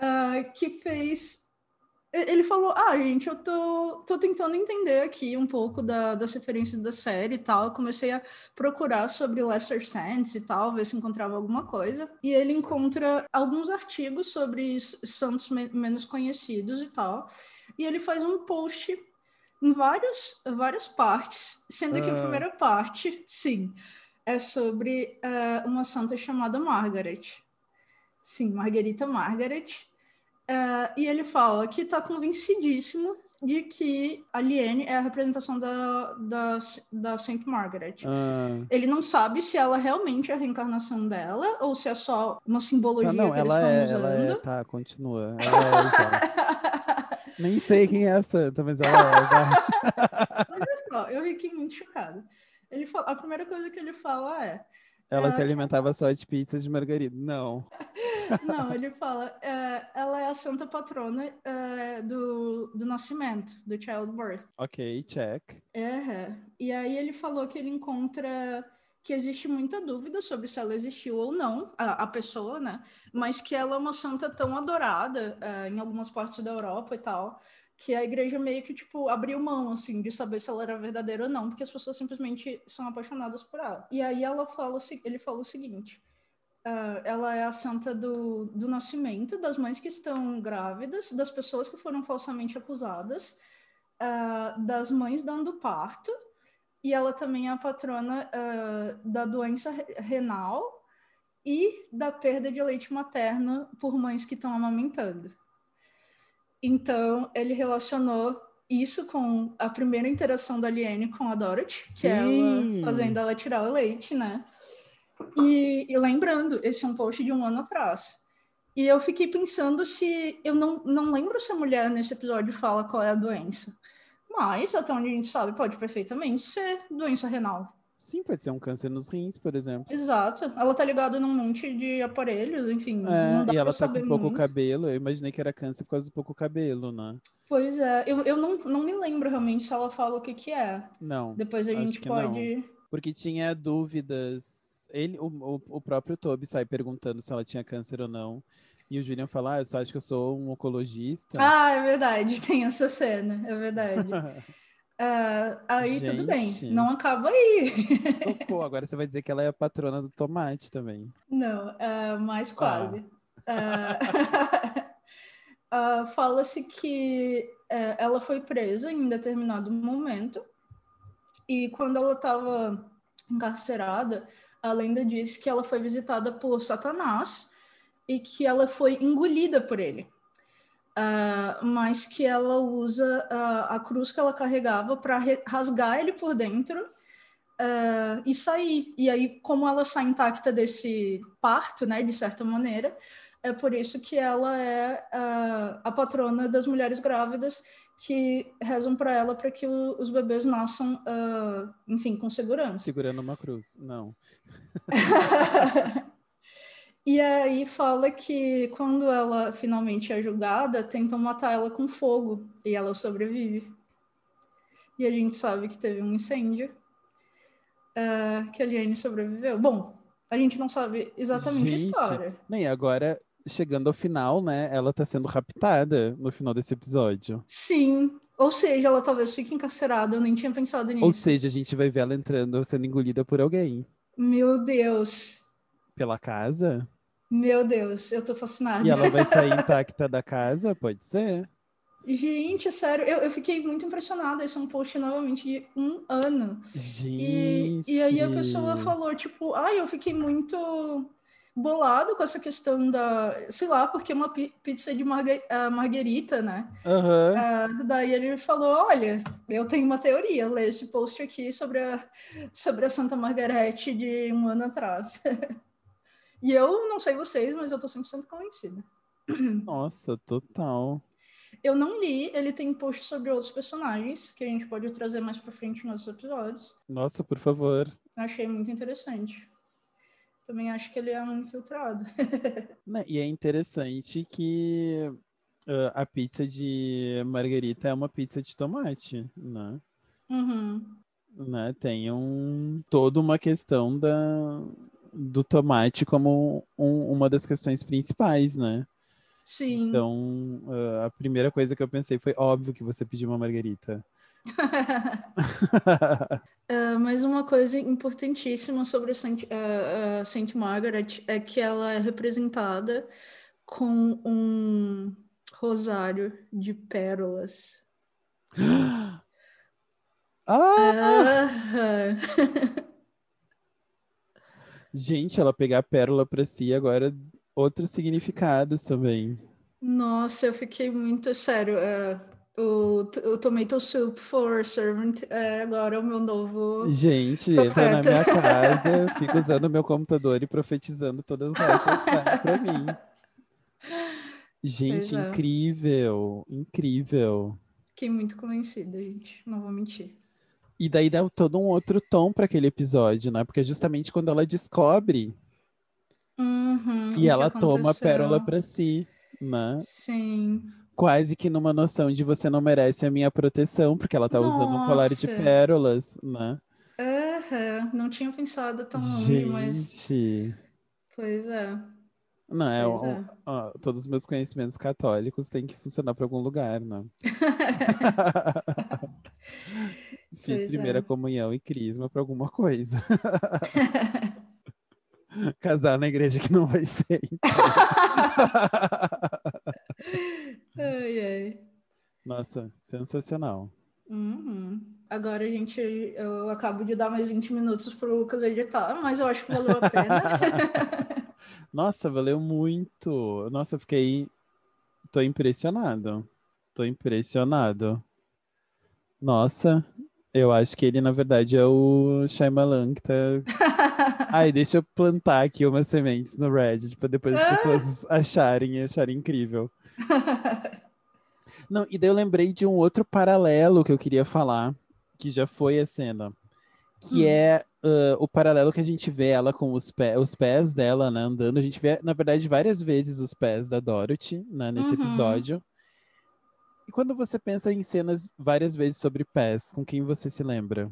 B: uh, que fez ele falou: Ah, gente, eu tô, tô tentando entender aqui um pouco da, das referências da série e tal. Eu comecei a procurar sobre Lester Sands e tal, ver se encontrava alguma coisa. E ele encontra alguns artigos sobre santos me menos conhecidos e tal. E ele faz um post em várias, várias partes, sendo que a ah. primeira parte, sim, é sobre uh, uma santa chamada Margaret. Sim, Margarita Margaret Uh, e ele fala que está convencidíssimo de que a Liane é a representação da, da, da Saint Margaret.
A: Ah.
B: Ele não sabe se ela realmente é a reencarnação dela ou se é só uma simbologia ah, não, que
A: ela
B: eles
A: é,
B: estão
A: usando. Ela é, tá, continua. Ela é Nem sei quem é essa, mas ela é.
B: Olha só, eu fiquei muito chocada. Ele fala, a primeira coisa que ele fala é
A: ela se alimentava só de pizzas de margarida. Não.
B: Não, ele fala, é, ela é a santa patrona é, do, do nascimento, do childbirth.
A: Ok, check.
B: É, e aí ele falou que ele encontra que existe muita dúvida sobre se ela existiu ou não, a, a pessoa, né? Mas que ela é uma santa tão adorada é, em algumas partes da Europa e tal, que a igreja meio que, tipo, abriu mão, assim, de saber se ela era verdadeira ou não, porque as pessoas simplesmente são apaixonadas por ela. E aí ela fala, ele fala o seguinte, uh, ela é a santa do, do nascimento, das mães que estão grávidas, das pessoas que foram falsamente acusadas, uh, das mães dando parto, e ela também é a patrona uh, da doença renal e da perda de leite materno por mães que estão amamentando. Então, ele relacionou isso com a primeira interação da Liane com a Dorothy, que é ela fazendo ela tirar o leite, né? E, e, lembrando, esse é um post de um ano atrás. E eu fiquei pensando se. Eu não, não lembro se a mulher nesse episódio fala qual é a doença. Mas, até onde a gente sabe, pode perfeitamente ser doença renal.
A: Sim, pode ser um câncer nos rins, por exemplo.
B: Exato. Ela tá ligada num monte de aparelhos, enfim.
A: É, e ela tá com pouco muito. cabelo. Eu imaginei que era câncer por causa do pouco cabelo, né?
B: Pois é. Eu, eu não, não me lembro realmente se ela fala o que que é.
A: Não.
B: Depois a gente pode. Não.
A: Porque tinha dúvidas. Ele, o, o, o próprio Toby sai perguntando se ela tinha câncer ou não. E o Julian fala, ah, tu acha que eu sou um oncologista?
B: Ah, é verdade, tem essa cena, é verdade. Uh, aí Gente. tudo bem, não acaba aí.
A: Tocou, agora você vai dizer que ela é a patrona do tomate também.
B: Não, uh, mas quase. Ah. Uh, Fala-se que uh, ela foi presa em determinado momento e quando ela estava encarcerada, a lenda diz que ela foi visitada por Satanás e que ela foi engolida por ele uh, mas que ela usa uh, a cruz que ela carregava para rasgar ele por dentro uh, e sair. E aí, como ela sai intacta desse parto, né, de certa maneira, é por isso que ela é a patrona das mulheres grávidas que rezam para ela para que o, os bebês nasçam, enfim, com segurança.
A: Segurando uma cruz, não.
B: E aí fala que quando ela finalmente é julgada, tentam matar ela com fogo e ela sobrevive. E a gente sabe que teve um incêndio uh, que a Liane sobreviveu. Bom, a gente não sabe exatamente gente, a história.
A: Nem agora, chegando ao final, né? Ela tá sendo raptada no final desse episódio.
B: Sim. Ou seja, ela talvez fique encarcerada, eu nem tinha pensado nisso.
A: Ou seja, a gente vai ver ela entrando, sendo engolida por alguém.
B: Meu Deus.
A: Pela casa?
B: Meu Deus, eu tô fascinada.
A: E ela vai sair intacta da casa? Pode ser.
B: Gente, sério, eu, eu fiquei muito impressionada. Esse é um post novamente de um ano.
A: Gente.
B: E, e aí a pessoa falou, tipo, ai, ah, eu fiquei muito bolado com essa questão da, sei lá, porque é uma pizza de margar, uh, marguerita, né?
A: Uhum.
B: Uh, daí ele falou, olha, eu tenho uma teoria, lê esse post aqui sobre a, sobre a Santa Margarete de um ano atrás. e eu não sei vocês, mas eu tô 100% convencida.
A: Nossa, total.
B: Eu não li, ele tem post sobre outros personagens que a gente pode trazer mais para frente nos episódios.
A: Nossa, por favor.
B: Achei muito interessante. Também acho que ele é um infiltrado.
A: Né, e é interessante que uh, a pizza de margarita é uma pizza de tomate, né?
B: Uhum.
A: Né? Tem um, toda uma questão da, do tomate como um, uma das questões principais, né?
B: Sim.
A: Então, uh, a primeira coisa que eu pensei foi óbvio que você pediu uma margarita.
B: uh, mas uma coisa importantíssima sobre Saint, uh, Saint Margaret é que ela é representada com um rosário de pérolas.
A: ah! Gente, ela pegar a pérola para si agora outros significados também.
B: Nossa, eu fiquei muito sério. É, o, o Tomato Soup for Servant é agora o meu novo.
A: Gente, profeta. entra na minha casa, fica usando o meu computador e profetizando todas as coisas para mim. Gente, é. incrível, incrível.
B: Fiquei muito convencida, gente. Não vou mentir.
A: E daí dá todo um outro tom para aquele episódio, né? Porque justamente quando ela descobre
B: Uhum,
A: e ela toma a pérola para si, né?
B: Sim.
A: Quase que numa noção de você não merece a minha proteção, porque ela tá Nossa. usando um colar de pérolas, né?
B: Uhum. Não tinha pensado tão longe,
A: Gente.
B: mas. Pois é.
A: Não, é, ó, é. Ó, todos os meus conhecimentos católicos têm que funcionar para algum lugar, né? Fiz pois primeira é. comunhão e crisma para alguma coisa. Casar na igreja que não vai ser. Então.
B: ai, ai.
A: Nossa, sensacional.
B: Uhum. Agora a gente, eu acabo de dar mais 20 minutos para o Lucas editar, mas eu acho que valeu a pena.
A: Nossa, valeu muito. Nossa, eu fiquei. Tô impressionado. Tô impressionado. Nossa, eu acho que ele, na verdade, é o Shyamalan que tá. Ai, deixa eu plantar aqui umas sementes no Reddit para depois as pessoas acharem e acharem incrível. Não, e daí eu lembrei de um outro paralelo que eu queria falar, que já foi a cena, que hum. é uh, o paralelo que a gente vê ela com os, pé, os pés dela, né, andando. A gente vê, na verdade, várias vezes os pés da Dorothy, né, nesse uhum. episódio. E quando você pensa em cenas várias vezes sobre pés, com quem você se lembra?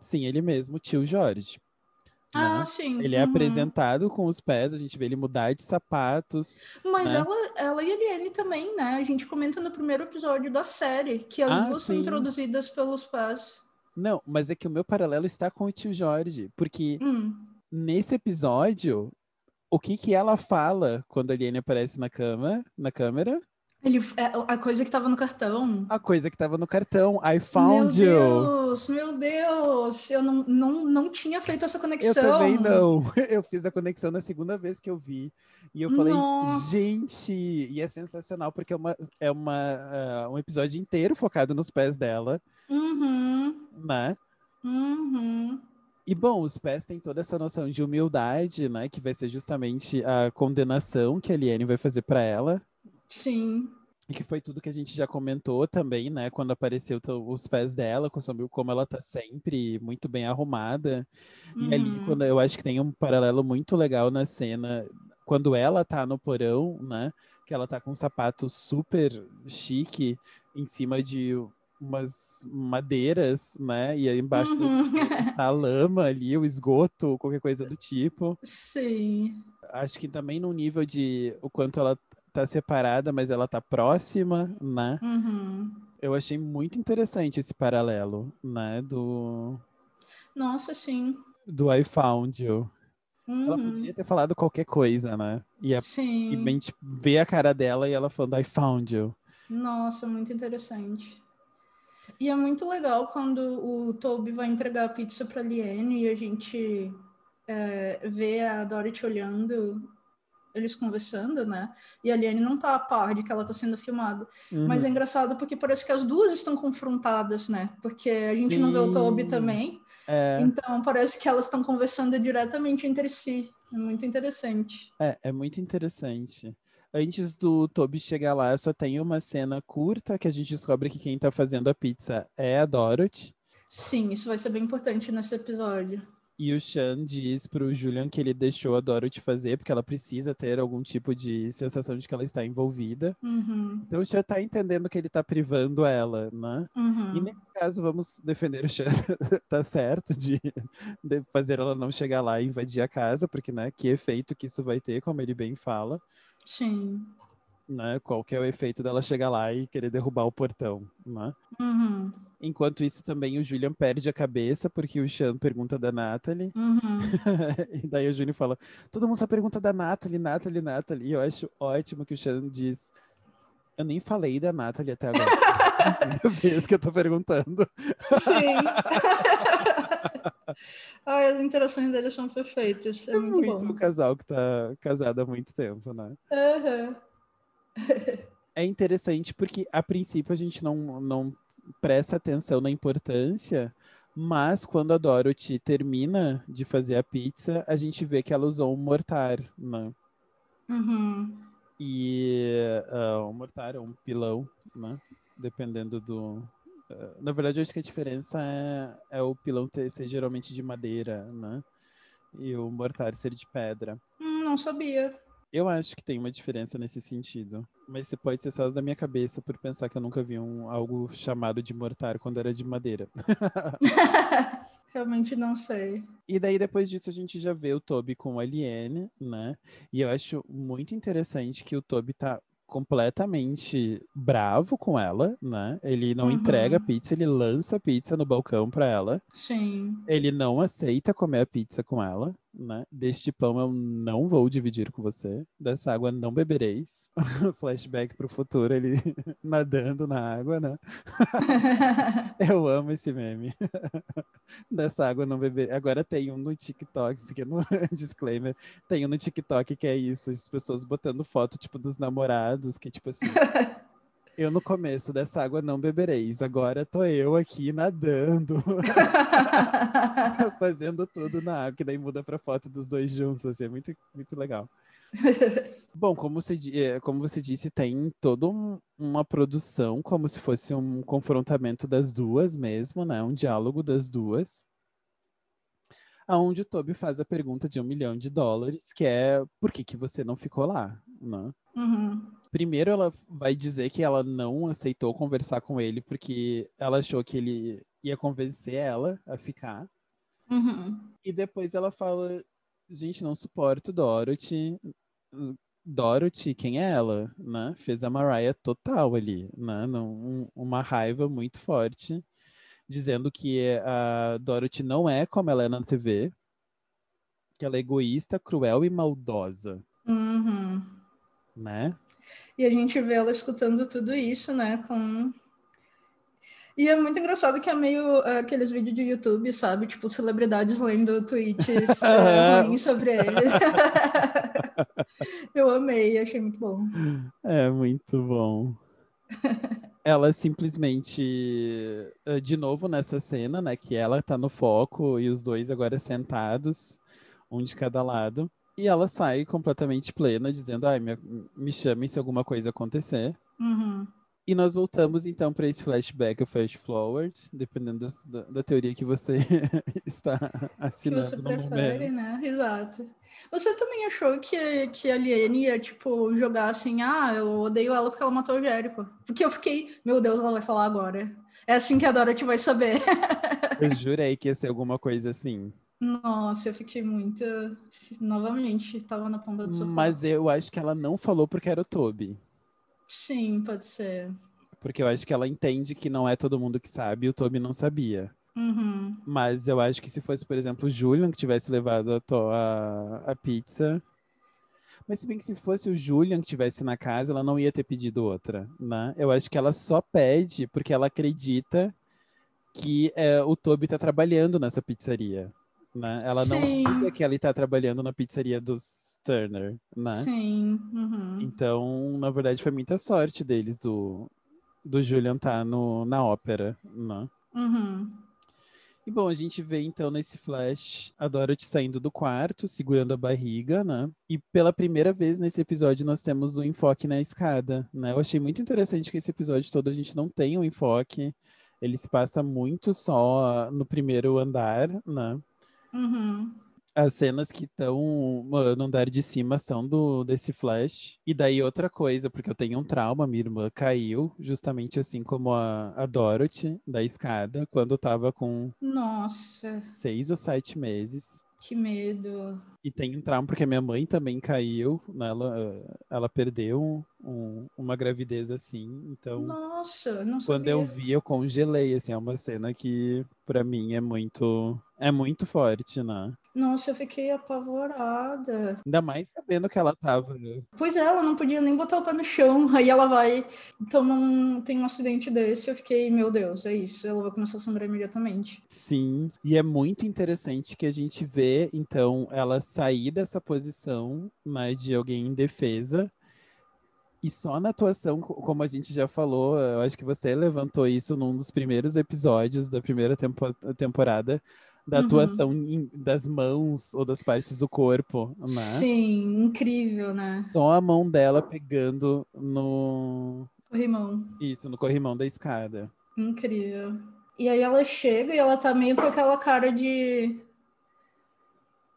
A: Sim, ele mesmo, o tio Jorge.
B: Ah, né? sim.
A: Ele é uhum. apresentado com os pés, a gente vê ele mudar de sapatos.
B: Mas né? ela, ela e a Eliane também, né? A gente comenta no primeiro episódio da série que as ah, duas são introduzidas pelos pés.
A: Não, mas é que o meu paralelo está com o tio Jorge, porque
B: hum.
A: nesse episódio, o que que ela fala quando a Eliane aparece na cama, na câmera?
B: Ele, é, a coisa que estava no cartão.
A: A coisa que estava no cartão. I found
B: meu
A: you.
B: Meu Deus, meu Deus. Eu não, não, não tinha feito essa conexão.
A: Eu também não. Eu fiz a conexão na segunda vez que eu vi. E eu falei, Nossa. gente, e é sensacional, porque é, uma, é uma, uh, um episódio inteiro focado nos pés dela.
B: Uhum.
A: Né?
B: Uhum.
A: E bom, os pés têm toda essa noção de humildade, né? Que vai ser justamente a condenação que a Liane vai fazer para ela
B: Sim.
A: E que foi tudo que a gente já comentou também, né? Quando apareceu os pés dela, como ela tá sempre muito bem arrumada. Uhum. E ali, uhum. quando eu acho que tem um paralelo muito legal na cena, quando ela tá no porão, né? Que ela tá com um sapato super chique em cima de umas madeiras, né? E aí embaixo uhum. tá a lama ali, o esgoto, qualquer coisa do tipo.
B: Sim.
A: Acho que também no nível de o quanto ela tá separada, mas ela tá próxima, né?
B: Uhum.
A: Eu achei muito interessante esse paralelo, né? Do.
B: Nossa, sim.
A: Do I Found You.
B: Uhum.
A: Ela poderia ter falado qualquer coisa, né? E, a,
B: sim.
A: e a gente vê a cara dela e ela falando I Found You.
B: Nossa, muito interessante. E é muito legal quando o Toby vai entregar a pizza para Liane e a gente é, vê a Dorothy olhando eles conversando, né? E a Liane não tá a par de que ela tá sendo filmada. Uhum. Mas é engraçado porque parece que as duas estão confrontadas, né? Porque a gente Sim. não vê o Toby também.
A: É.
B: Então parece que elas estão conversando diretamente entre si. É muito interessante.
A: É, é muito interessante. Antes do Toby chegar lá, só tem uma cena curta que a gente descobre que quem tá fazendo a pizza é a Dorothy.
B: Sim, isso vai ser bem importante nesse episódio.
A: E o Sean diz pro Julian que ele deixou a Dorothy fazer, porque ela precisa ter algum tipo de sensação de que ela está envolvida.
B: Uhum.
A: Então o Sean tá entendendo que ele tá privando ela, né?
B: Uhum.
A: E nesse caso, vamos defender o Sean, tá certo, de, de, fazer ela não chegar lá e invadir a casa, porque, né, que efeito que isso vai ter, como ele bem fala.
B: Sim.
A: Né, qual que é o efeito dela chegar lá e querer derrubar o portão, né?
B: Uhum.
A: Enquanto isso, também o Julian perde a cabeça, porque o Sean pergunta da Natalie.
B: Uhum.
A: e daí o Julian fala: todo mundo só pergunta da Natalie, Natalie, Natalie. E eu acho ótimo que o Sean diz: eu nem falei da Natalie até agora. Primeira vez que eu tô perguntando.
B: Sim. Ai, as interações deles são perfeitas. É, é muito, muito bom.
A: casal que tá casado há muito tempo, né?
B: Uhum.
A: é interessante porque, a princípio, a gente não, não presta atenção na importância, mas quando a Dorothy termina de fazer a pizza, a gente vê que ela usou um mortar, né?
B: Uhum.
A: E uh, um mortar, um pilão, né? Dependendo do. Uh, na verdade, eu acho que a diferença é, é o pilão ter, ser geralmente de madeira, né? E o mortar ser de pedra.
B: Hum, não sabia.
A: Eu acho que tem uma diferença nesse sentido. Mas você pode ser só da minha cabeça por pensar que eu nunca vi um, algo chamado de mortar quando era de madeira.
B: Realmente não sei.
A: E daí, depois disso, a gente já vê o Toby com a Liane, né? E eu acho muito interessante que o Toby tá completamente bravo com ela, né? Ele não uhum. entrega a pizza, ele lança a pizza no balcão para ela.
B: Sim.
A: Ele não aceita comer a pizza com ela, né? Deste pão eu não vou dividir com você, dessa água não bebereis. Flashback pro futuro, ele nadando na água, né? eu amo esse meme. dessa água não beber. Agora tem um no TikTok, pequeno disclaimer, tem um no TikTok que é isso, as pessoas botando foto tipo dos namorados, que tipo assim, eu no começo dessa água não bebereis. Agora tô eu aqui nadando. Fazendo tudo na água, que daí muda pra foto dos dois juntos, assim, é muito, muito legal. Bom, como você, é, como você disse, tem toda um, uma produção, como se fosse um confrontamento das duas mesmo, né? Um diálogo das duas. Onde o Toby faz a pergunta de um milhão de dólares, que é por que, que você não ficou lá, né?
B: Uhum.
A: Primeiro, ela vai dizer que ela não aceitou conversar com ele porque ela achou que ele ia convencer ela a ficar.
B: Uhum.
A: E depois ela fala: Gente, não suporto Dorothy. Dorothy, quem é ela? Né? Fez a Mariah total ali, né? Uma raiva muito forte, dizendo que a Dorothy não é como ela é na TV, que ela é egoísta, cruel e maldosa.
B: Uhum.
A: Né?
B: E a gente vê ela escutando tudo isso, né? Com... E é muito engraçado que é meio uh, aqueles vídeos de YouTube, sabe? Tipo, celebridades lendo tweets uh, sobre eles. Eu amei, achei muito bom.
A: É muito bom. ela simplesmente, eh, de novo nessa cena, né? Que ela tá no foco e os dois agora sentados, um de cada lado. E ela sai completamente plena, dizendo: Ai, me, me chamem se alguma coisa acontecer.
B: Uhum.
A: E nós voltamos então para esse flashback, o flash forward, dependendo da, da teoria que você está assinando.
B: Que você prefere, né? Exato. Você também achou que, que a Liane ia, tipo, jogar assim, ah, eu odeio ela porque ela matou o Jérico. Porque eu fiquei, meu Deus, ela vai falar agora. É assim que a Dorothy vai saber.
A: Eu jurei que ia ser alguma coisa assim.
B: Nossa, eu fiquei muito. Novamente, tava na ponta do sofá.
A: Mas eu acho que ela não falou porque era o Toby.
B: Sim, pode ser.
A: Porque eu acho que ela entende que não é todo mundo que sabe e o Toby não sabia.
B: Uhum.
A: Mas eu acho que se fosse, por exemplo, o Julian que tivesse levado a, a, a pizza. Mas se bem que se fosse o Julian que tivesse na casa, ela não ia ter pedido outra, né? Eu acho que ela só pede porque ela acredita que é, o Toby tá trabalhando nessa pizzaria, né? Ela não
B: Sim.
A: que ele tá trabalhando na pizzaria dos Turner, né?
B: Sim. Uhum.
A: Então, na verdade, foi muita sorte deles do, do Julian tá no, na ópera, né?
B: Uhum.
A: E bom, a gente vê então nesse flash a Dorothy saindo do quarto, segurando a barriga, né? E pela primeira vez nesse episódio nós temos o enfoque na escada, né? Eu achei muito interessante que esse episódio todo a gente não tem um enfoque, ele se passa muito só no primeiro andar, né?
B: Uhum.
A: As cenas que estão no andar de cima são do desse flash. E daí outra coisa, porque eu tenho um trauma, minha irmã caiu, justamente assim como a, a Dorothy, da escada, quando tava com
B: Nossa,
A: seis ou sete meses.
B: Que medo.
A: E tem um trauma porque minha mãe também caiu, né? ela, ela perdeu um- uma gravidez assim. Então,
B: Nossa, não
A: quando
B: sabia.
A: eu vi, eu congelei. Assim, é uma cena que, pra mim, é muito, é muito forte, né?
B: Nossa, eu fiquei apavorada.
A: Ainda mais sabendo que ela tava.
B: Pois é, ela não podia nem botar o pé no chão. Aí ela vai, toma um, tem um acidente desse. Eu fiquei, meu Deus, é isso. Ela vai começar a sangrar imediatamente.
A: Sim, e é muito interessante que a gente vê, então, ela sair dessa posição, né, de alguém em defesa, e só na atuação, co- como a gente já falou, eu acho que você levantou isso num dos primeiros episódios da primeira tempo- temporada, da
B: Uhum.
A: atuação das mãos ou das partes do corpo, né?
B: Sim, incrível, né?
A: Só a mão dela pegando no,
B: Corrimão.
A: isso, no corrimão da escada.
B: Incrível. E aí ela chega e ela tá meio com aquela cara de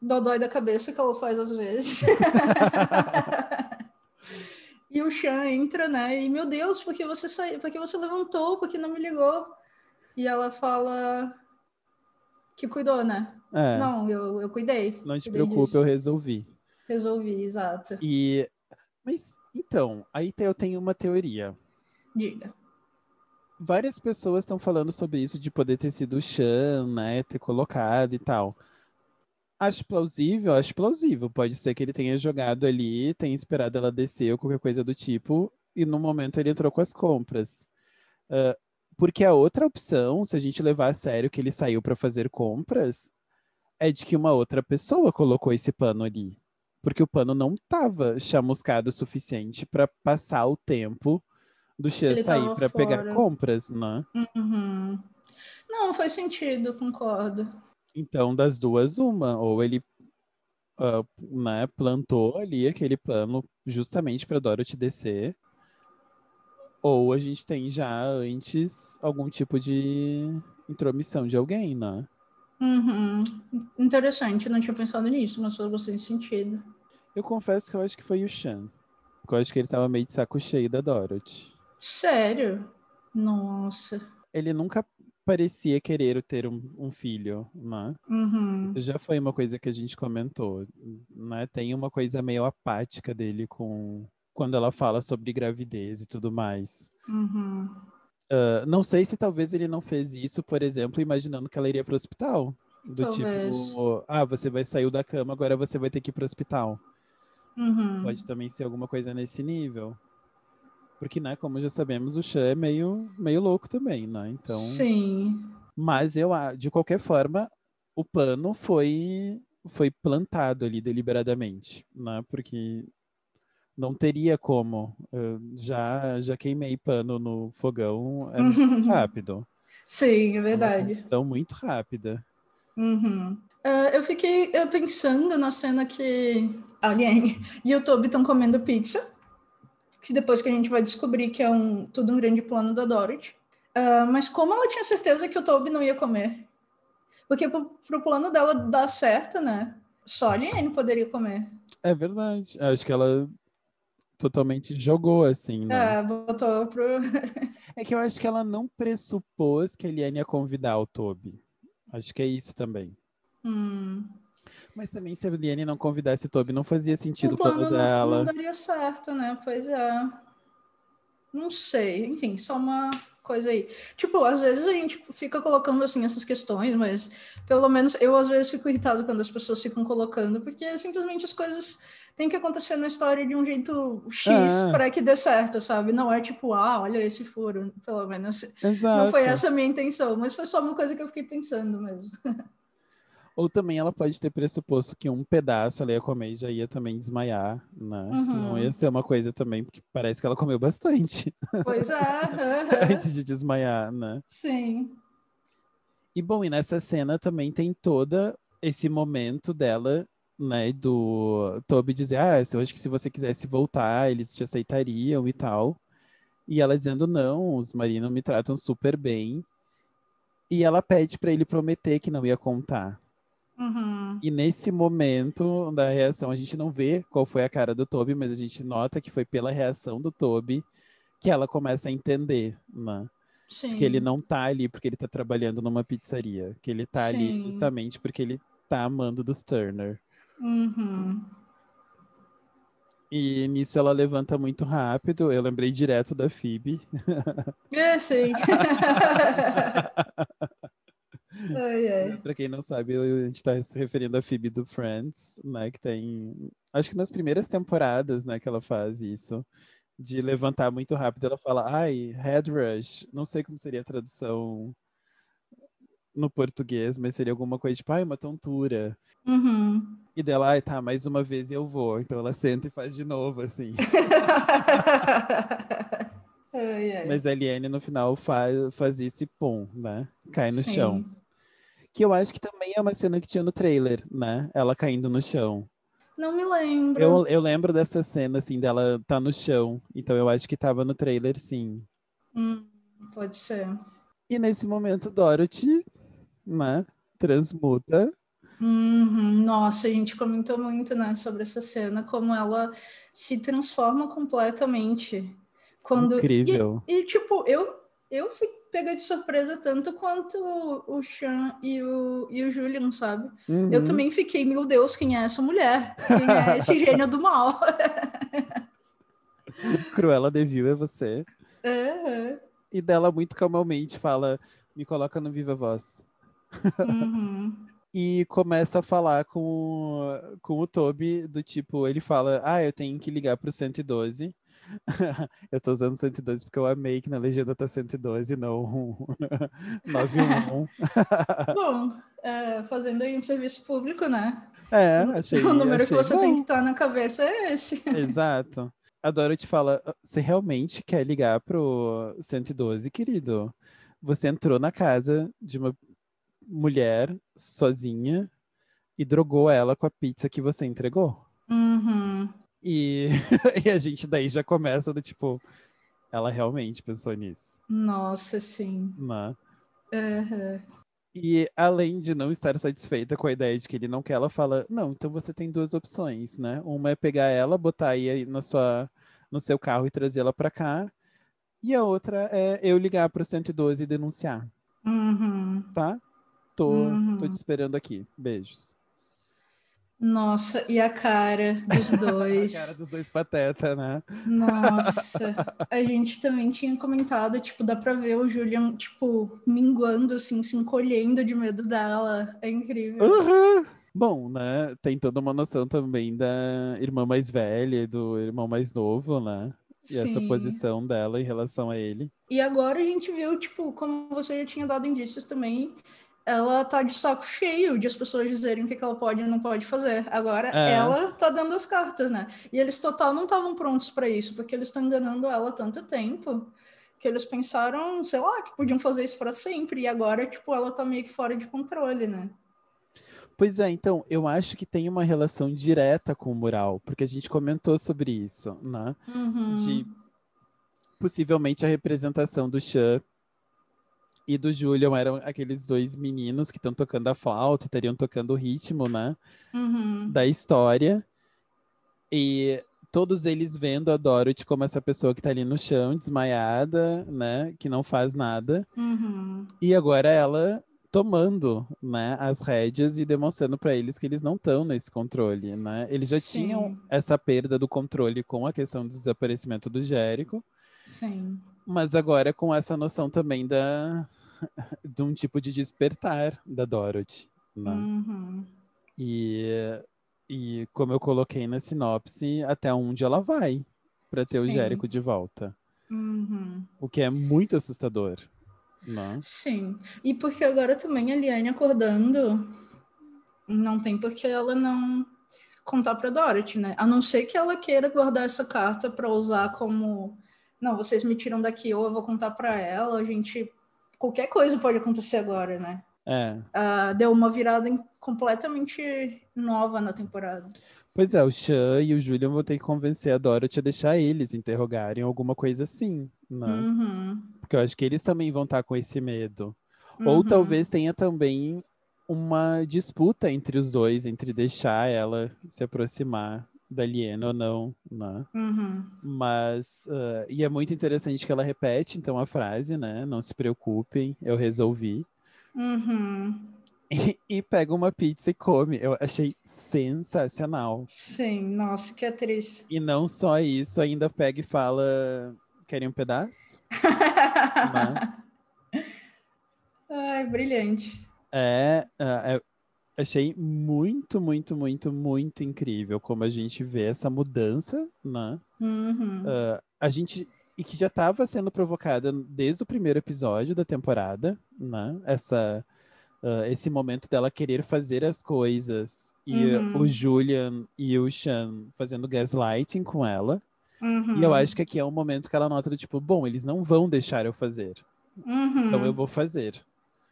B: dodói da cabeça que ela faz às vezes. e o Chan entra, né? E meu Deus, por que você saiu? Por que você levantou? Por que não me ligou? E ela fala que cuidou, né?
A: É,
B: Não, eu, eu cuidei.
A: não te
B: cuidei
A: preocupe,
B: disso.
A: eu resolvi.
B: Resolvi, exato.
A: E, mas, então, aí te- eu tenho uma teoria.
B: Diga.
A: Várias pessoas estão falando sobre isso de poder ter sido o Chan, né, ter colocado e tal. Acho plausível, acho plausível. Pode ser que ele tenha jogado ali, tenha esperado ela descer ou qualquer coisa do tipo, e no momento ele entrou com as compras. Ah, porque a outra opção, se a gente levar a sério que ele saiu para fazer compras, é de que uma outra pessoa colocou esse pano ali. Porque o pano não estava chamuscado o suficiente para passar o tempo do
B: Ele
A: sair para pegar compras, né?
B: Uhum. Não, faz sentido, concordo.
A: Então, das duas, uma. Ou ele ah, né, plantou ali aquele plano justamente para Dorothy descer. Ou a gente tem já antes algum tipo de intromissão de alguém, né?
B: Uhum. Interessante, não tinha pensado nisso, mas faz bastante sentido.
A: Eu confesso que eu acho que foi o Chan. Porque eu acho que ele tava meio de saco cheio da Dorothy.
B: Sério? Nossa.
A: Ele nunca parecia querer ter um, um filho, né?
B: Uhum.
A: Já foi uma coisa que a gente comentou, né? Tem uma coisa meio apática dele com quando ela fala sobre gravidez e tudo mais.
B: Uhum.
A: Ah, não sei se talvez ele não fez isso, por exemplo, imaginando que ela iria para o hospital. Do
B: Talvez.
A: tipo, ah, você vai sair da cama, agora você vai ter que ir para o hospital.
B: Uhum.
A: Pode também ser alguma coisa nesse nível. Porque, né, como já sabemos, o Chan é meio, meio louco também, né? Então,
B: Sim.
A: mas eu, de qualquer forma, o pano foi foi plantado ali deliberadamente, né? Porque não teria como. Eu já já queimei pano no fogão, é muito rápido.
B: Sim, é
A: É
B: verdade.
A: combustão muito rápida.
B: Uhum. Ah, eu fiquei eh, pensando na cena que a Liane e o Toby estão comendo pizza. que depois que a gente vai descobrir que é um, tudo um grande plano da Dorothy. Uh, mas como ela tinha certeza que o Toby não ia comer? Porque pro, pro plano dela dar certo, né? Só a Liane poderia comer.
A: É verdade. Acho que ela totalmente jogou assim, né?
B: É, botou pro.
A: é que eu acho que ela não pressupôs que a Eliane ia convidar o Toby. Acho que é isso também.
B: Hum.
A: Mas também se a Eliane não convidasse o Toby, não fazia sentido
B: o plano,
A: plano dela.
B: Não, não daria certo, né? Pois é. Não sei. Enfim, só uma coisa aí. Tipo, às vezes a gente fica colocando assim essas questões, mas pelo menos eu às vezes fico irritado quando as pessoas ficam colocando, porque simplesmente as coisas têm que acontecer na história de um jeito X é. para que dê certo, sabe? Não é tipo, ah, olha esse furo, pelo menos.
A: Exato.
B: Não foi essa a minha intenção, mas foi só uma coisa que eu fiquei pensando mesmo.
A: Ou também ela pode ter pressuposto que um pedaço ela ia comer e já ia também desmaiar, né? Uhum. Não ia ser uma coisa também, porque parece que ela comeu bastante.
B: Pois é.
A: Antes de desmaiar, né?
B: Sim.
A: E bom, e nessa cena também tem toda esse momento dela, né, do Toby dizer, ah, eu acho que se você quisesse voltar, eles te aceitariam e tal. E ela dizendo, não, os marinos me tratam super bem. E ela pede para ele prometer que não ia contar.
B: Uhum.
A: E nesse momento da reação, a gente não vê qual foi a cara do Toby, mas a gente nota que foi pela reação do Toby que ela começa a entender, né?
B: Sim.
A: Que ele não tá ali porque ele tá trabalhando numa pizzaria. Que ele tá Sim. ali justamente porque ele tá amando dos Turner.
B: Uhum.
A: E nisso ela levanta muito rápido. Eu lembrei direto da Phoebe.
B: É, sim. Ai, ai.
A: Pra quem não sabe, a gente tá se referindo a Phoebe do Friends, né? Que tem. Acho que nas primeiras temporadas, né, que ela faz isso. De levantar muito rápido. Ela fala, ai, head rush. Não sei como seria a tradução no português, mas seria alguma coisa tipo, ai, uma tontura.
B: Uhum.
A: E dela, ai, tá, mais uma vez eu vou. Então ela senta e faz de novo, assim.
B: ai, ai.
A: Mas a Eliane no final faz, faz isso e pum, né? Cai no
B: Sim.
A: chão. Que eu acho que também é uma cena que tinha no trailer, né? Ela caindo no chão.
B: Não me lembro.
A: Eu, eu lembro dessa cena, assim, dela tá no chão. Então eu acho que tava no trailer, sim.
B: Hum, pode ser.
A: E nesse momento, Dorothy, né? Transmuta.
B: Uhum. Nossa, a gente comentou muito, né, sobre essa cena, como ela se transforma completamente. Quando...
A: Incrível.
B: E, e tipo, eu, eu fui pega de surpresa tanto quanto o Sean e o, e o Julian, sabe?
A: Uhum.
B: Eu também fiquei, meu Deus, quem é essa mulher? Quem é esse gênio do mal?
A: Cruella de Vil é você.
B: Uhum.
A: E dela muito calmamente fala, me coloca no Viva Voz.
B: Uhum.
A: e começa a falar com, com o Toby, do tipo, ele fala, ah, eu tenho que ligar pro 112 eu tô usando 112 porque eu amei que na legenda tá 112 e não 911.
B: Bom, é, fazendo aí um serviço público, né?
A: É, achei.
B: O número
A: achei
B: que você
A: bom.
B: tem que estar na cabeça é esse.
A: Exato. A Dorothy fala: você realmente quer ligar pro 112, querido? Você entrou na casa de uma mulher sozinha e drogou ela com a pizza que você entregou?
B: Uhum.
A: E, e a gente daí já começa do tipo, ela realmente pensou nisso.
B: Nossa, sim.
A: Né?
B: Uhum.
A: E além de não estar satisfeita com a ideia de que ele não quer, ela fala: Não, então você tem duas opções, né? Uma é pegar ela, botar aí na sua, no seu carro e trazê-la para cá. E a outra é eu ligar para o 112 e denunciar.
B: Uhum.
A: Tá? Tô,
B: Uhum.
A: tô te esperando aqui. Beijos.
B: Nossa, e a cara dos dois.
A: A cara dos dois pateta, né?
B: Nossa, a gente também tinha comentado, tipo, dá pra ver o Julian, tipo, minguando, assim, se encolhendo de medo dela. É incrível.
A: Uhum. Bom, né? Tem toda uma noção também da irmã mais velha e do irmão mais novo, né? E essa
B: Sim.
A: posição dela em relação a ele.
B: E agora a gente viu, tipo, como você já tinha dado indícios também, ela tá de saco cheio de as pessoas dizerem o que, que ela pode e não pode fazer. Agora
A: É.
B: ela tá dando as cartas, né? E eles total não estavam prontos para isso, porque eles estão enganando ela há tanto tempo que eles pensaram, sei lá, que podiam fazer isso para sempre. E agora, tipo, ela tá meio que fora de controle, né?
A: Pois é, então, eu acho que tem uma relação direta com o mural, porque a gente comentou sobre isso, né?
B: Uhum.
A: De possivelmente a representação do Chan e do Julian eram aqueles dois meninos que estão tocando a flauta, estariam tocando o ritmo, né?
B: Uhum.
A: Da história. E todos eles vendo a Dorothy como essa pessoa que tá ali no chão, desmaiada, né? Que não faz nada.
B: Uhum.
A: E agora ela tomando, né, as rédeas e demonstrando para eles que eles não estão nesse controle, né? Eles já
B: Sim.
A: tinham essa perda do controle com a questão do desaparecimento do Jérico,
B: Sim.
A: Mas agora com essa noção também da de um tipo de despertar da Dorothy, né?
B: Uhum.
A: E e como eu coloquei na sinopse, até onde ela vai para ter o
B: Sim.
A: Jérico de volta,
B: Uhum.
A: o que é muito assustador, né?
B: Sim. E porque agora também a Liane acordando, não tem por que ela não contar para Dorothy, né? A não ser que ela queira guardar essa carta para usar como, não, vocês me tiram daqui ou eu vou contar para ela, a gente qualquer coisa pode acontecer agora, né?
A: É.
B: Ah, deu uma virada completamente nova na temporada.
A: Pois é, o Sean e o Julian vão ter que convencer a Dorothy a deixar eles interrogarem alguma coisa assim, né?
B: Uhum.
A: Porque eu acho que eles também vão estar com esse medo. Ou
B: Uhum.
A: talvez tenha também uma disputa entre os dois, entre deixar ela se aproximar da Liena ou não, né?
B: Uhum.
A: Mas, ah, e é muito interessante que ela repete, então, a frase, né? Não se preocupem, eu resolvi.
B: Uhum.
A: E, e pega uma pizza e come. Eu achei sensacional.
B: Sim, nossa, que atriz.
A: E não só isso, ainda pega e fala: querem um pedaço? Né?
B: Ai, brilhante.
A: É, ah, é- achei muito, muito, muito, muito incrível como a gente vê essa mudança, né?
B: Uhum.
A: Ah, a gente e que já estava sendo provocada desde o primeiro episódio da temporada, né? Essa ah, esse momento dela querer fazer as coisas e
B: Uhum.
A: o Julian e o Sean fazendo gaslighting com ela.
B: Uhum.
A: E eu acho que aqui é um momento que ela nota do tipo, bom, eles não vão deixar eu fazer,
B: Uhum.
A: então eu vou fazer.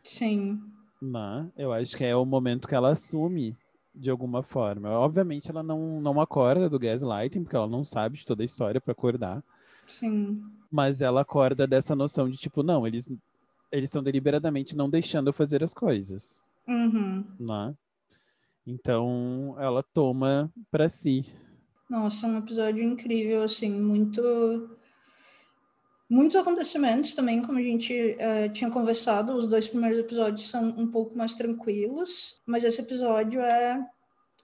B: Sim.
A: Né? Eu acho que é o momento que ela assume de alguma forma. Obviamente ela não, não acorda do gaslighting, porque ela não sabe de toda a história para acordar,
B: Sim.
A: mas ela acorda dessa noção de tipo, não, eles eles estão deliberadamente não deixando eu fazer as coisas,
B: Uhum.
A: né? Então ela toma para si.
B: Nossa, um episódio incrível, assim, muito. Muitos acontecimentos também, como a gente eh, tinha conversado, os dois primeiros episódios são um pouco mais tranquilos, mas esse episódio é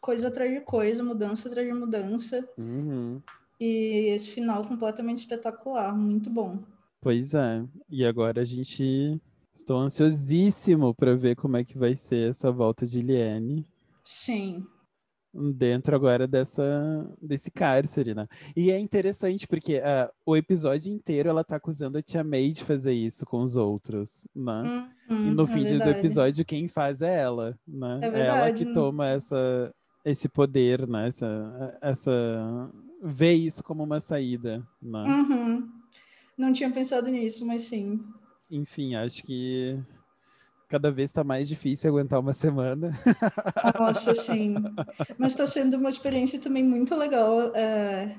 B: coisa atrás de coisa, mudança atrás de mudança,
A: Uhum.
B: e esse final completamente espetacular, muito bom.
A: Pois é. E agora a gente estou ansiosíssimo para ver como é que vai ser essa volta de Liane
B: Sim.
A: Dentro agora dessa desse cárcere, né? E é interessante porque ah, o episódio inteiro ela tá acusando a Tia May de fazer isso com os outros, né?
B: Uhum,
A: E no
B: é
A: fim do
B: verdade.
A: episódio quem faz é ela, né?
B: É
A: ela
B: verdade.
A: que toma essa esse poder, né? Essa essa vê isso como uma saída, né?
B: Uhum. Não tinha pensado nisso, mas sim.
A: Enfim, acho que cada vez está mais difícil aguentar uma semana.
B: Nossa, sim. Mas está sendo uma experiência também muito legal. é,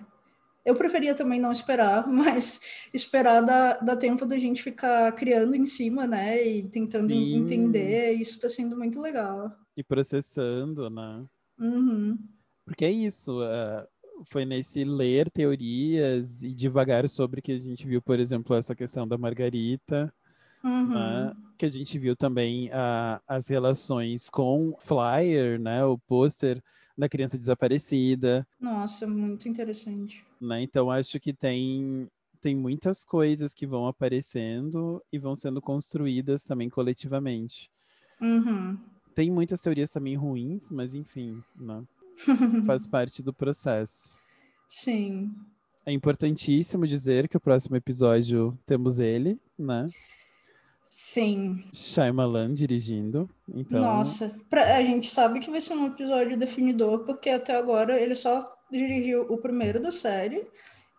B: Eu preferia também não esperar, mas esperar dá, dá tempo da gente ficar criando em cima, né? E tentando
A: Sim.
B: entender. Isso está sendo muito legal.
A: e processando, né?
B: Uhum.
A: Porque é isso, eh, foi nesse ler teorias e devagar sobre que a gente viu, por exemplo, essa questão da Margarita,
B: Uhum.
A: né? Que a gente viu também ah, as relações com o flyer, né? O pôster da criança desaparecida,
B: Nossa, muito interessante.
A: né? Então acho que tem tem muitas coisas que vão aparecendo e vão sendo construídas também coletivamente.
B: Uhum.
A: Tem muitas teorias também ruins, mas enfim, né? Faz parte do processo.
B: Sim.
A: É importantíssimo dizer que o próximo episódio temos ele, né?
B: Sim.
A: Shyamalan dirigindo. Então,
B: Nossa, pra- a gente sabe que vai ser um episódio definidor, porque até agora ele só dirigiu o primeiro da série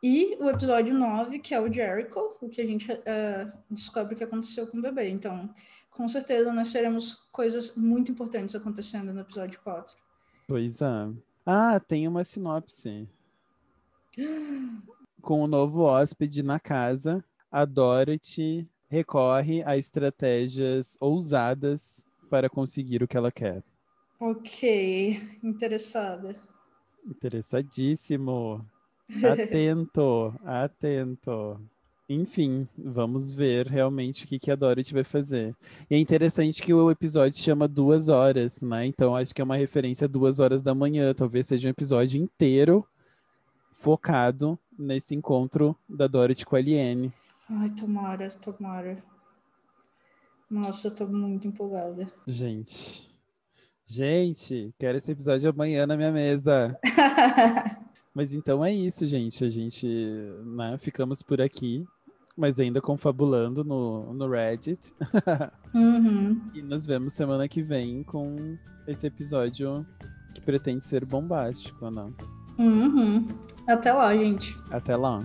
B: E o episódio 9, que é o Jericho, o que a gente uh, descobre que aconteceu com o bebê. Então, com certeza nós teremos coisas muito importantes acontecendo no episódio 4.
A: Pois é. Ah, tem uma sinopse. Com o novo hóspede na casa, a Dorothy recorre a estratégias ousadas para conseguir o que ela quer.
B: Ok, interessada.
A: Interessadíssimo. Atento, atento. Enfim, vamos ver realmente o que, que a Dorothy vai fazer. E é interessante que o episódio chama duas horas, né? Então acho que é uma referência a duas horas da manhã. Talvez seja um episódio inteiro focado nesse encontro da Dorothy com a Eliane.
B: Ai, tomara, tomara. Nossa, eu tô muito empolgada.
A: Gente. Gente, quero esse episódio amanhã na minha mesa. Mas então é isso, gente. A gente, né, ficamos por aqui, mas ainda confabulando no, no Reddit.
B: Uhum.
A: e nos vemos semana que vem com esse episódio que pretende ser bombástico, não?
B: Uhum. Até lá, gente.
A: Até lá.